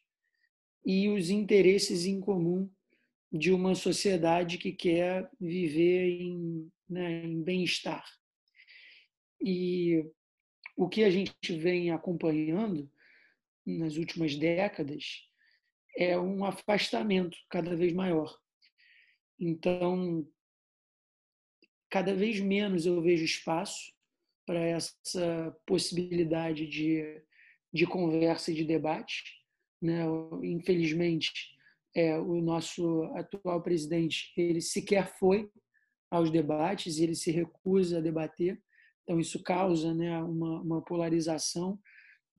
e os interesses em comum de uma sociedade que quer viver em, né, em bem-estar. E o que a gente vem acompanhando nas últimas décadas é um afastamento cada vez maior. Então, cada vez menos eu vejo espaço para essa possibilidade de, de conversa e de debate. Né? Infelizmente, é, o nosso atual presidente ele sequer foi aos debates, ele se recusa a debater. Então, isso causa né, uma, uma polarização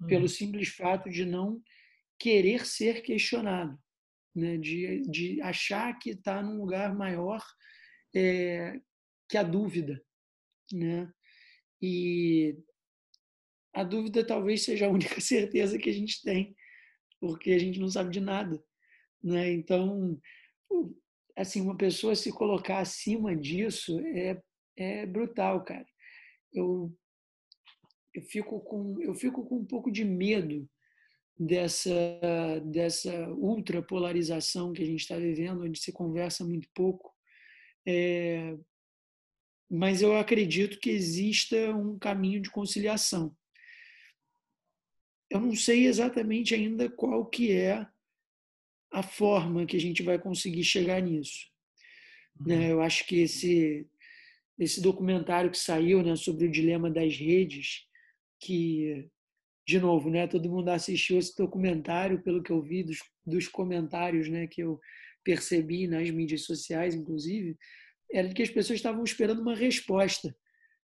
uhum. pelo simples fato de não querer ser questionado, né, de, de achar que está num lugar maior é, que a dúvida. Né? E a dúvida talvez seja a única *laughs* certeza que a gente tem, porque a gente não sabe de nada. Né? Então, assim, uma pessoa se colocar acima disso é, é brutal, cara eu, eu, fico com, eu fico com um pouco de medo dessa, dessa ultrapolarização que a gente está vivendo, onde se conversa muito pouco. É, mas eu acredito que exista um caminho de conciliação. Eu não sei exatamente ainda qual que é a forma que a gente vai conseguir chegar nisso. Né? Uhum. Eu acho que esse esse documentário que saiu né, sobre o dilema das redes, que de novo, né? Todo mundo assistiu esse documentário, pelo que eu vi dos, dos comentários, né? Que eu percebi nas mídias sociais, inclusive, era que as pessoas estavam esperando uma resposta.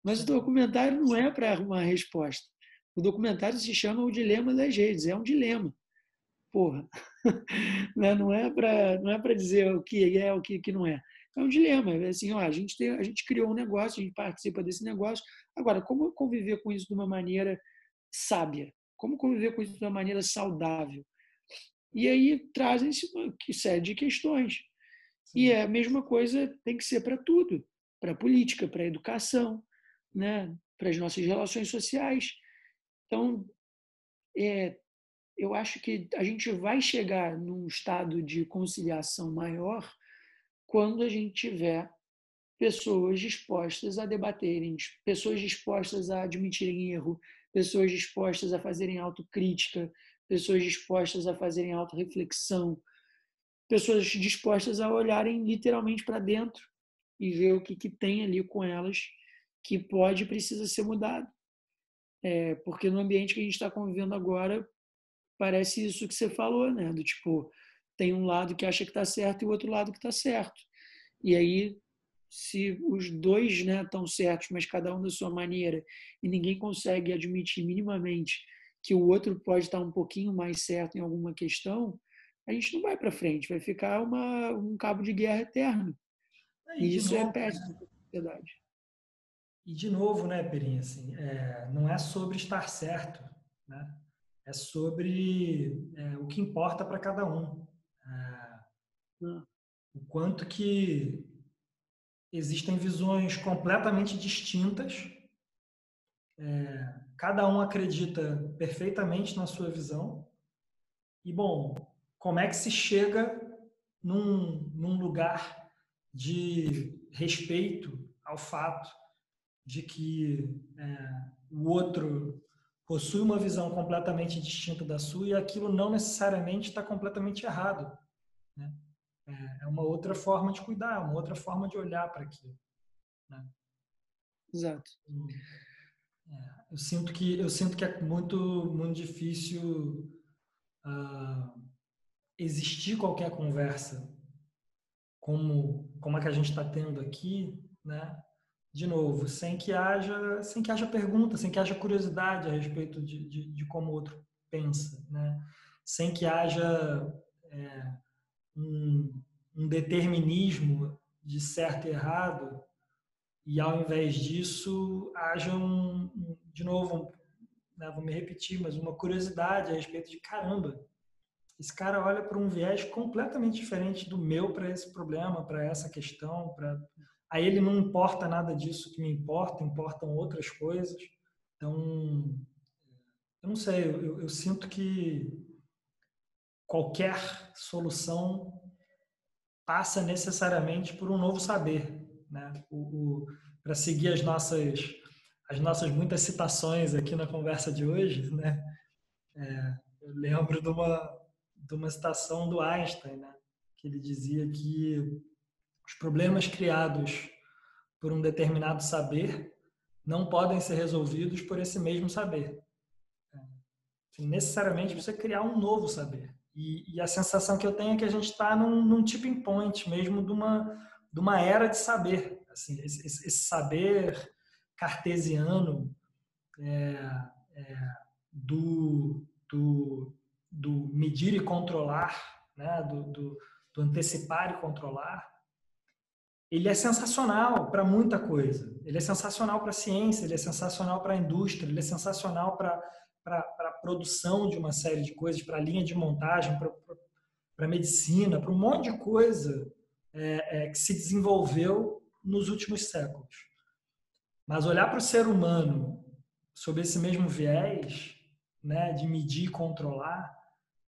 Mas o documentário não é para uma resposta. O documentário se chama O Dilema das Redes. É um dilema. Porra. *laughs* Né? Não é para não é para dizer o que é o que, que não é. É um dilema. É assim, ó, a gente tem, a gente criou um negócio, a gente participa desse negócio. Agora, como conviver com isso de uma maneira sábia? Como conviver com isso de uma maneira saudável? E aí trazem-se uma série de questões. Sim. E é a mesma coisa tem que ser para tudo, para a política, para a educação, né? para as nossas relações sociais. Então, é, eu acho que a gente vai chegar num estado de conciliação maior quando a gente tiver pessoas dispostas a debaterem, pessoas dispostas a admitirem erro, pessoas dispostas a fazerem autocrítica, pessoas dispostas a fazerem autorreflexão, pessoas dispostas a olharem literalmente para dentro e ver o que, que tem ali com elas que pode e precisa ser mudado. É, porque no ambiente que a gente está convivendo agora, parece isso que você falou, né? Do tipo, tem um lado que acha que está certo e o outro lado que está certo. E aí, se os dois estão né, certos, mas cada um da sua maneira, e ninguém consegue admitir minimamente que o outro pode estar um pouquinho mais certo em alguma questão, a gente não vai para frente, vai ficar uma, um cabo de guerra eterno. E, e isso é novo, é péssimo para a sociedade. E de novo, né, Perinha, assim, é, não é sobre estar certo, né? é sobre é, o que importa para cada um. É, hum. O quanto que existem visões completamente distintas é, cada um acredita perfeitamente na sua visão. E, bom, como é que se chega num, num lugar de respeito ao fato de que é, o outro possui uma visão completamente distinta da sua e aquilo não necessariamente está completamente errado. É, é uma outra forma de cuidar, uma outra forma de olhar para aquilo. Né? Exato. É, eu sinto que eu sinto que é muito muito difícil uh, existir qualquer conversa como como a que a gente está tendo aqui, né? De novo, sem que haja sem que haja pergunta, sem que haja curiosidade a respeito de, de, de como o outro pensa, né? Sem que haja é, um, um determinismo de certo e errado e ao invés disso haja um, um de novo, né, vou me repetir, mas uma curiosidade a respeito de caramba, esse cara olha para um viés completamente diferente do meu para esse problema, para essa questão, para a ele não importa nada disso que me importa, importam outras coisas. Então, eu não sei, eu, eu sinto que qualquer solução passa necessariamente por um novo saber, né? O, o para seguir as nossas as nossas muitas citações aqui na conversa de hoje, né? É, eu lembro de uma de uma citação do Einstein, né? Que ele dizia que os problemas criados por um determinado saber não podem ser resolvidos por esse mesmo saber. É, assim, necessariamente você criar um novo saber. E, e, a sensação que eu tenho é que a gente está num, num tipping point mesmo de uma, de uma era de saber. Assim, esse, esse saber cartesiano é, é, do, do, do, medir e controlar, né, do, do, do antecipar e controlar, ele é sensacional para muita coisa. Ele é sensacional para a ciência, ele é sensacional para a indústria, ele é sensacional para a produção de uma série de coisas, para a linha de montagem, para a medicina, para um monte de coisa é, é, que se desenvolveu nos últimos séculos. Mas olhar para o ser humano sob esse mesmo viés, né, de medir e controlar,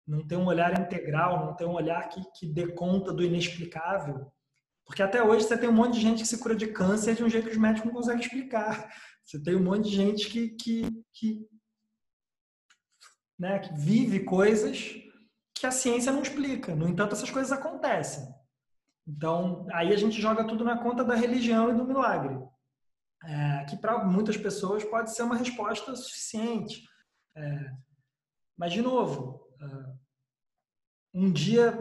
não ter um olhar integral, não ter um olhar que, que dê conta do inexplicável. Porque até hoje você tem um monte de gente que se cura de câncer de um jeito que os médicos não conseguem explicar. Você tem um monte de gente que, que, que, né, que vive coisas que a ciência não explica. No entanto, essas coisas acontecem. Então, aí a gente joga tudo na conta da religião e do milagre é, que para muitas pessoas pode ser uma resposta suficiente. É, mas, de novo, uh, um dia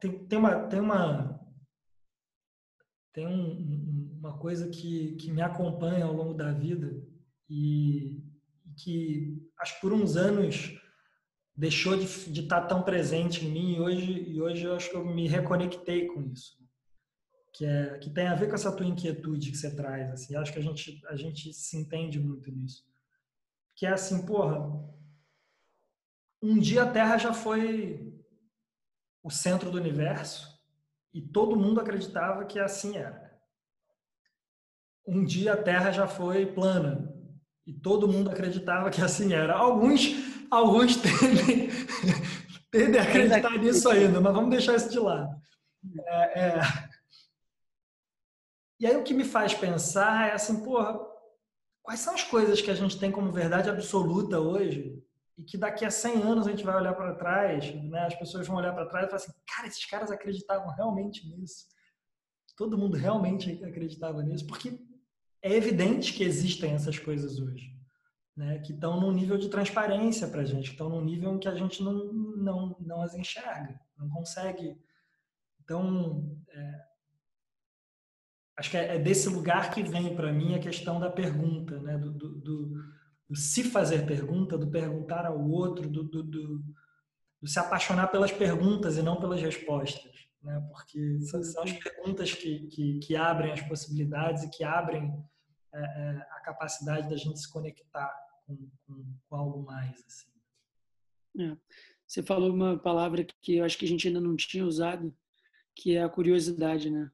tem, tem uma. Tem uma tem um, uma coisa que, que me acompanha ao longo da vida e, e que acho que por uns anos deixou de, estar tão presente em mim e hoje, e hoje eu acho que eu me reconectei com isso. Que, é, que tem a ver com essa tua inquietude que você traz. Assim, acho que a gente, a gente se entende muito nisso. Que é assim, porra, um dia a Terra já foi o centro do universo e todo mundo acreditava que assim era. Um dia a Terra já foi plana e todo mundo acreditava que assim era. Alguns, alguns tendem, tendem *laughs* a acreditar nisso ainda, mas vamos deixar isso de lado. É, é... E aí o que me faz pensar é assim, porra, quais são as coisas que a gente tem como verdade absoluta hoje e que daqui a 100 anos a gente vai olhar para trás, né? as pessoas vão olhar para trás e falar assim, cara, esses caras acreditavam realmente nisso. Todo mundo realmente acreditava nisso, porque é evidente que existem essas coisas hoje, né? que estão num nível de transparência para a gente, que estão num nível em que a gente não, não, não as enxerga, não consegue. Então, é, acho que é, é desse lugar que vem para mim a questão da pergunta, né? do, do, do do se fazer pergunta, do perguntar ao outro, do, se apaixonar pelas perguntas e não pelas respostas. Né? Porque são, são as perguntas que, que, que, abrem as possibilidades e que abrem é, é, a capacidade da gente se conectar com, com, com algo mais. Assim. É. Você falou uma palavra que eu acho que a gente ainda não tinha usado, que é a curiosidade, né?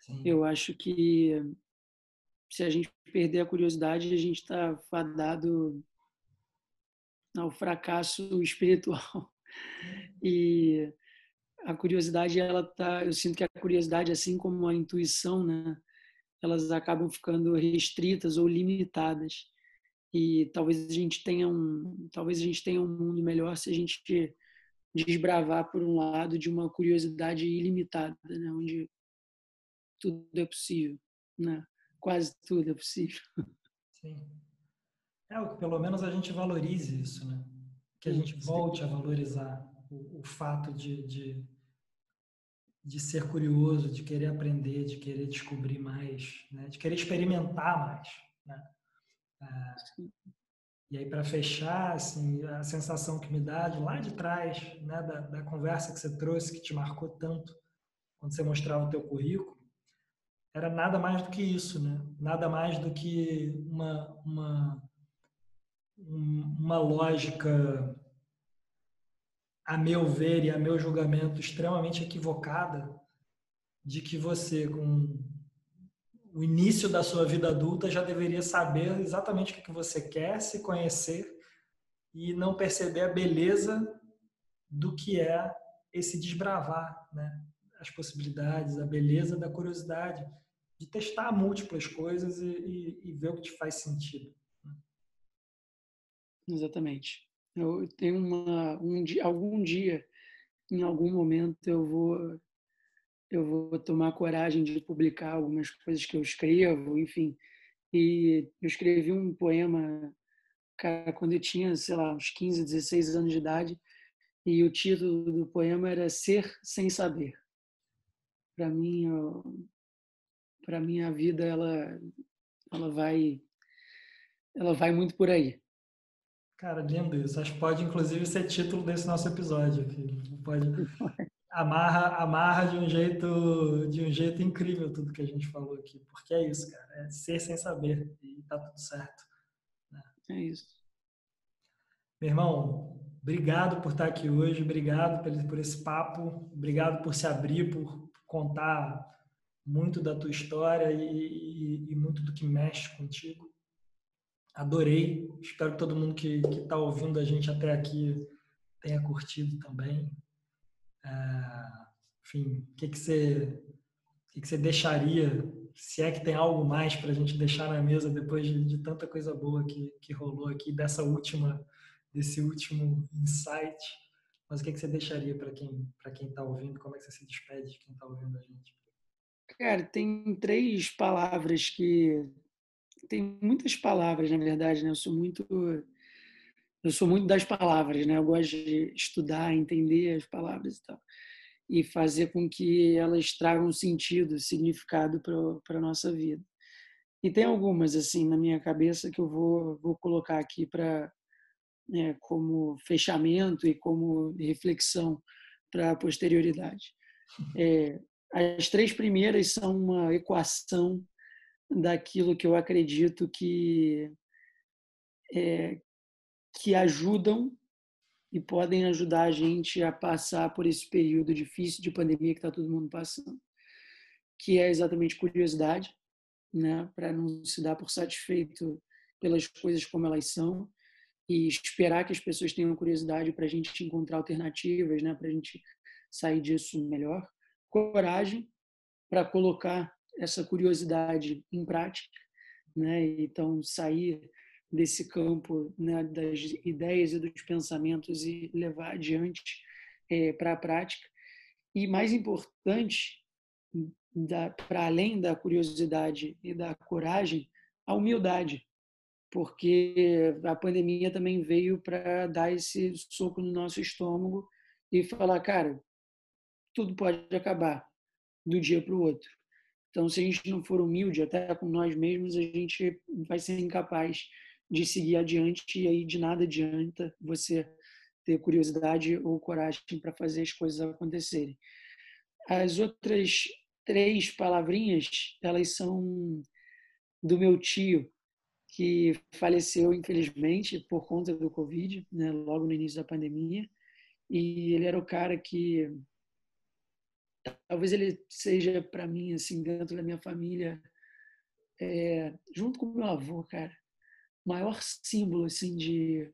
Sim. Eu acho que se a gente perder a curiosidade, a gente está fadado ao fracasso *laughs* espiritual. E a curiosidade, ela tá, eu sinto que a curiosidade, assim como a intuição, né, elas acabam ficando restritas ou limitadas. E talvez a gente tenha um, talvez a gente tenha um mundo melhor se a gente desbravar por um lado de uma curiosidade ilimitada, né, onde tudo é possível, né? quase tudo é possível. Sim. É, o que pelo menos a gente valorize isso, né? Que a gente volte a valorizar o, o fato de, de, de, ser curioso, de querer aprender, de querer descobrir mais, né? de querer experimentar mais, né? E aí, para fechar, assim, a sensação que me dá de lá de trás, né, da, da conversa que você trouxe, que te marcou tanto, quando você mostrava o teu currículo, era nada mais do que isso, né? Nada mais do que uma, uma, uma lógica, a meu ver e a meu julgamento, extremamente equivocada de que você, com o início da sua vida adulta, já deveria saber exatamente o que você quer, se conhecer e não perceber a beleza do que é esse desbravar, né? as possibilidades, a beleza da curiosidade, de testar múltiplas coisas e, e, e ver o que te faz sentido. Né? Exatamente. Eu tenho uma, um dia, algum dia, em algum momento, eu vou eu vou tomar coragem de publicar algumas coisas que eu escrevo, enfim. E eu escrevi um poema, cara, quando eu tinha, sei lá, uns 15, 16 anos de idade, e o título do poema era Ser Sem Saber para mim, para mim a vida ela ela vai ela vai muito por aí. Cara, lindo isso. Acho que pode inclusive ser título desse nosso episódio aqui. Pode *laughs* amarra amarra de um jeito de um jeito incrível tudo que a gente falou aqui, porque é isso, cara, é ser sem saber e tá tudo certo. Né? É isso. Meu irmão, obrigado por estar aqui hoje, obrigado por esse papo, obrigado por se abrir, por contar muito da tua história e, e, e muito do que mexe contigo. Adorei. Espero que todo mundo que está ouvindo a gente até aqui tenha curtido também. É, enfim, o que, que, você, que, que você deixaria, se é que tem algo mais para a gente deixar na mesa depois de, de, tanta coisa boa que, que rolou aqui, dessa última, desse último insight? Mas o que, que você deixaria para quem para quem está ouvindo? Como é que você se despede de quem está ouvindo a gente? Cara, tem três palavras que tem muitas palavras, na verdade, né? Eu sou muito eu sou muito das palavras, né? Eu gosto de estudar, entender as palavras e tal. E fazer com que elas tragam sentido, significado para a nossa vida. E tem algumas, assim, na minha cabeça que eu vou, vou colocar aqui para né, como fechamento e como reflexão para a posterioridade. É, as três primeiras são uma equação daquilo que eu acredito que é, que ajudam e podem ajudar a gente a passar por esse período difícil de pandemia que está todo mundo passando, que é exatamente curiosidade, né, para não se dar por satisfeito pelas coisas como elas são e esperar que as pessoas tenham curiosidade para a gente encontrar alternativas, né, para a gente sair disso melhor. Coragem para colocar essa curiosidade em prática, né? Então sair desse campo né, das ideias e dos pensamentos e levar adiante é, para a prática. E mais importante, para além da curiosidade e da coragem, a humildade, porque a pandemia também veio para dar esse soco no nosso estômago e falar, cara, tudo pode acabar do dia para o outro. Então, se a gente não for humilde até com nós mesmos, a gente vai ser incapaz de seguir adiante e aí de nada adianta você ter curiosidade ou coragem para fazer as coisas acontecerem. As outras três palavrinhas, elas são do meu tio, que faleceu, infelizmente, por conta do Covid, né, logo no início da pandemia. E ele era o cara que. Talvez ele seja, para mim, assim, dentro da minha família, é, junto com meu avô, cara, maior símbolo, assim, de.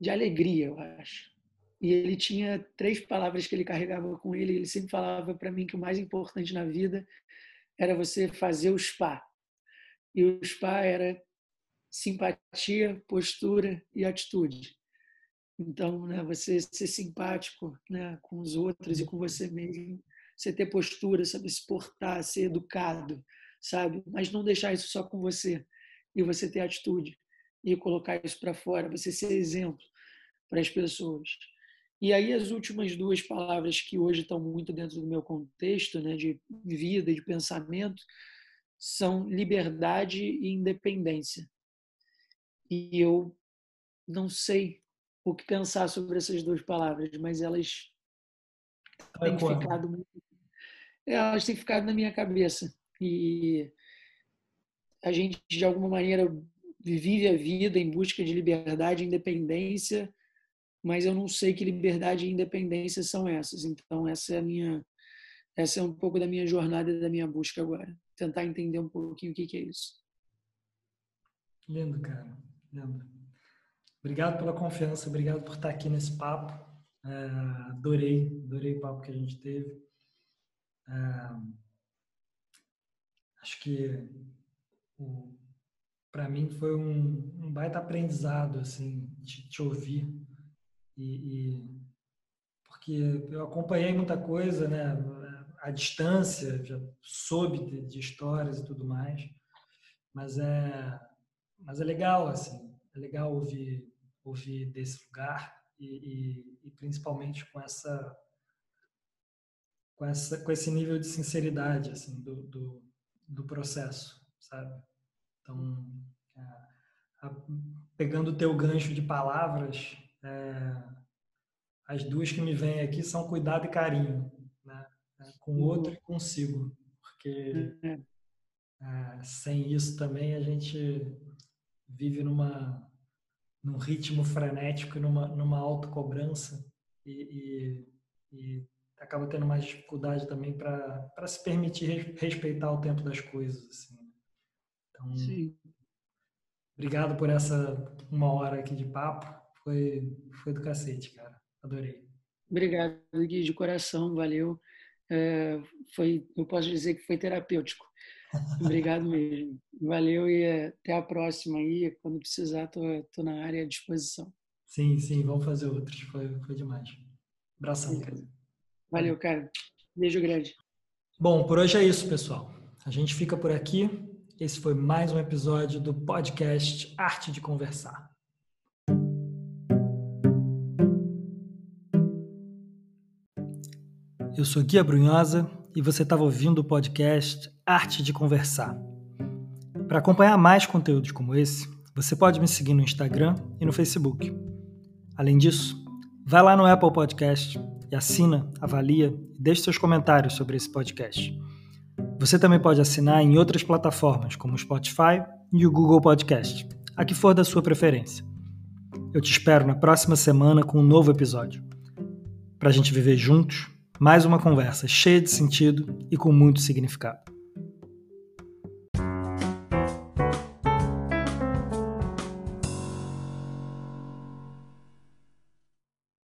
de alegria, eu acho. E ele tinha três palavras que ele carregava com ele. Ele sempre falava para mim que o mais importante na vida era você fazer o spa. E o spa era simpatia, postura e atitude. Então, né, você ser simpático né, com os outros e com você mesmo, você ter postura, saber se portar, ser educado, sabe? Mas não deixar isso só com você e você ter atitude e colocar isso para fora, você ser exemplo para as pessoas. E aí as últimas duas palavras que hoje estão muito dentro do meu contexto, né, de vida, de pensamento, são liberdade e independência. E eu não sei o que pensar sobre essas duas palavras, mas elas têm ficado elas têm ficado na minha cabeça e a gente de alguma maneira vive a vida em busca de liberdade e independência, mas eu não sei que liberdade e independência são essas. Então essa é a minha essa é um pouco da minha jornada da minha busca agora tentar entender um pouquinho o que, que é isso. Lindo, cara. Lindo. Obrigado pela confiança, obrigado por estar aqui nesse papo. É, adorei, adorei o papo que a gente teve. É, acho que para mim foi um, um, baita aprendizado assim de te ouvir e, e, porque eu acompanhei muita coisa, né? à distância, já soube de, de, histórias e tudo mais, mas é, mas é legal assim, é legal ouvir ouvir desse lugar e, e, e principalmente com essa com essa com esse nível de sinceridade assim do, do, do processo, sabe? Então, é, a, pegando o teu gancho de palavras, é, as duas que me vêm aqui são cuidado e carinho com o outro e consigo, porque é, sem isso também a gente vive numa num ritmo frenético e numa, numa autocobrança e, e, e acaba tendo mais dificuldade também para se permitir respeitar o tempo das coisas. Assim. Então, Sim. obrigado por essa uma hora aqui de papo. Foi, foi do cacete, cara. Adorei. Obrigado, Gui, de coração. Valeu é, foi, eu posso dizer que foi terapêutico. *laughs* Obrigado mesmo. Valeu e até a próxima aí. Quando precisar, tô, tô na área à disposição. Sim, sim, vamos fazer outros. Foi, foi demais. Abração, cara. Valeu, cara. Beijo grande. Bom, por hoje é isso, pessoal. A gente fica por aqui. Esse foi mais um episódio do podcast Arte de Conversar. Eu sou Guia Brunhosa e você estava ouvindo o podcast Arte de Conversar. Para acompanhar mais conteúdos como esse, você pode me seguir no Instagram e no Facebook. Além disso, vai lá no Apple Podcast e assina, avalia e deixe seus comentários sobre esse podcast. Você também pode assinar em outras plataformas, como o Spotify e o Google Podcast, a que for da sua preferência. Eu te espero na próxima semana com um novo episódio. Para a gente viver juntos, mais uma conversa cheia de sentido e com muito significado.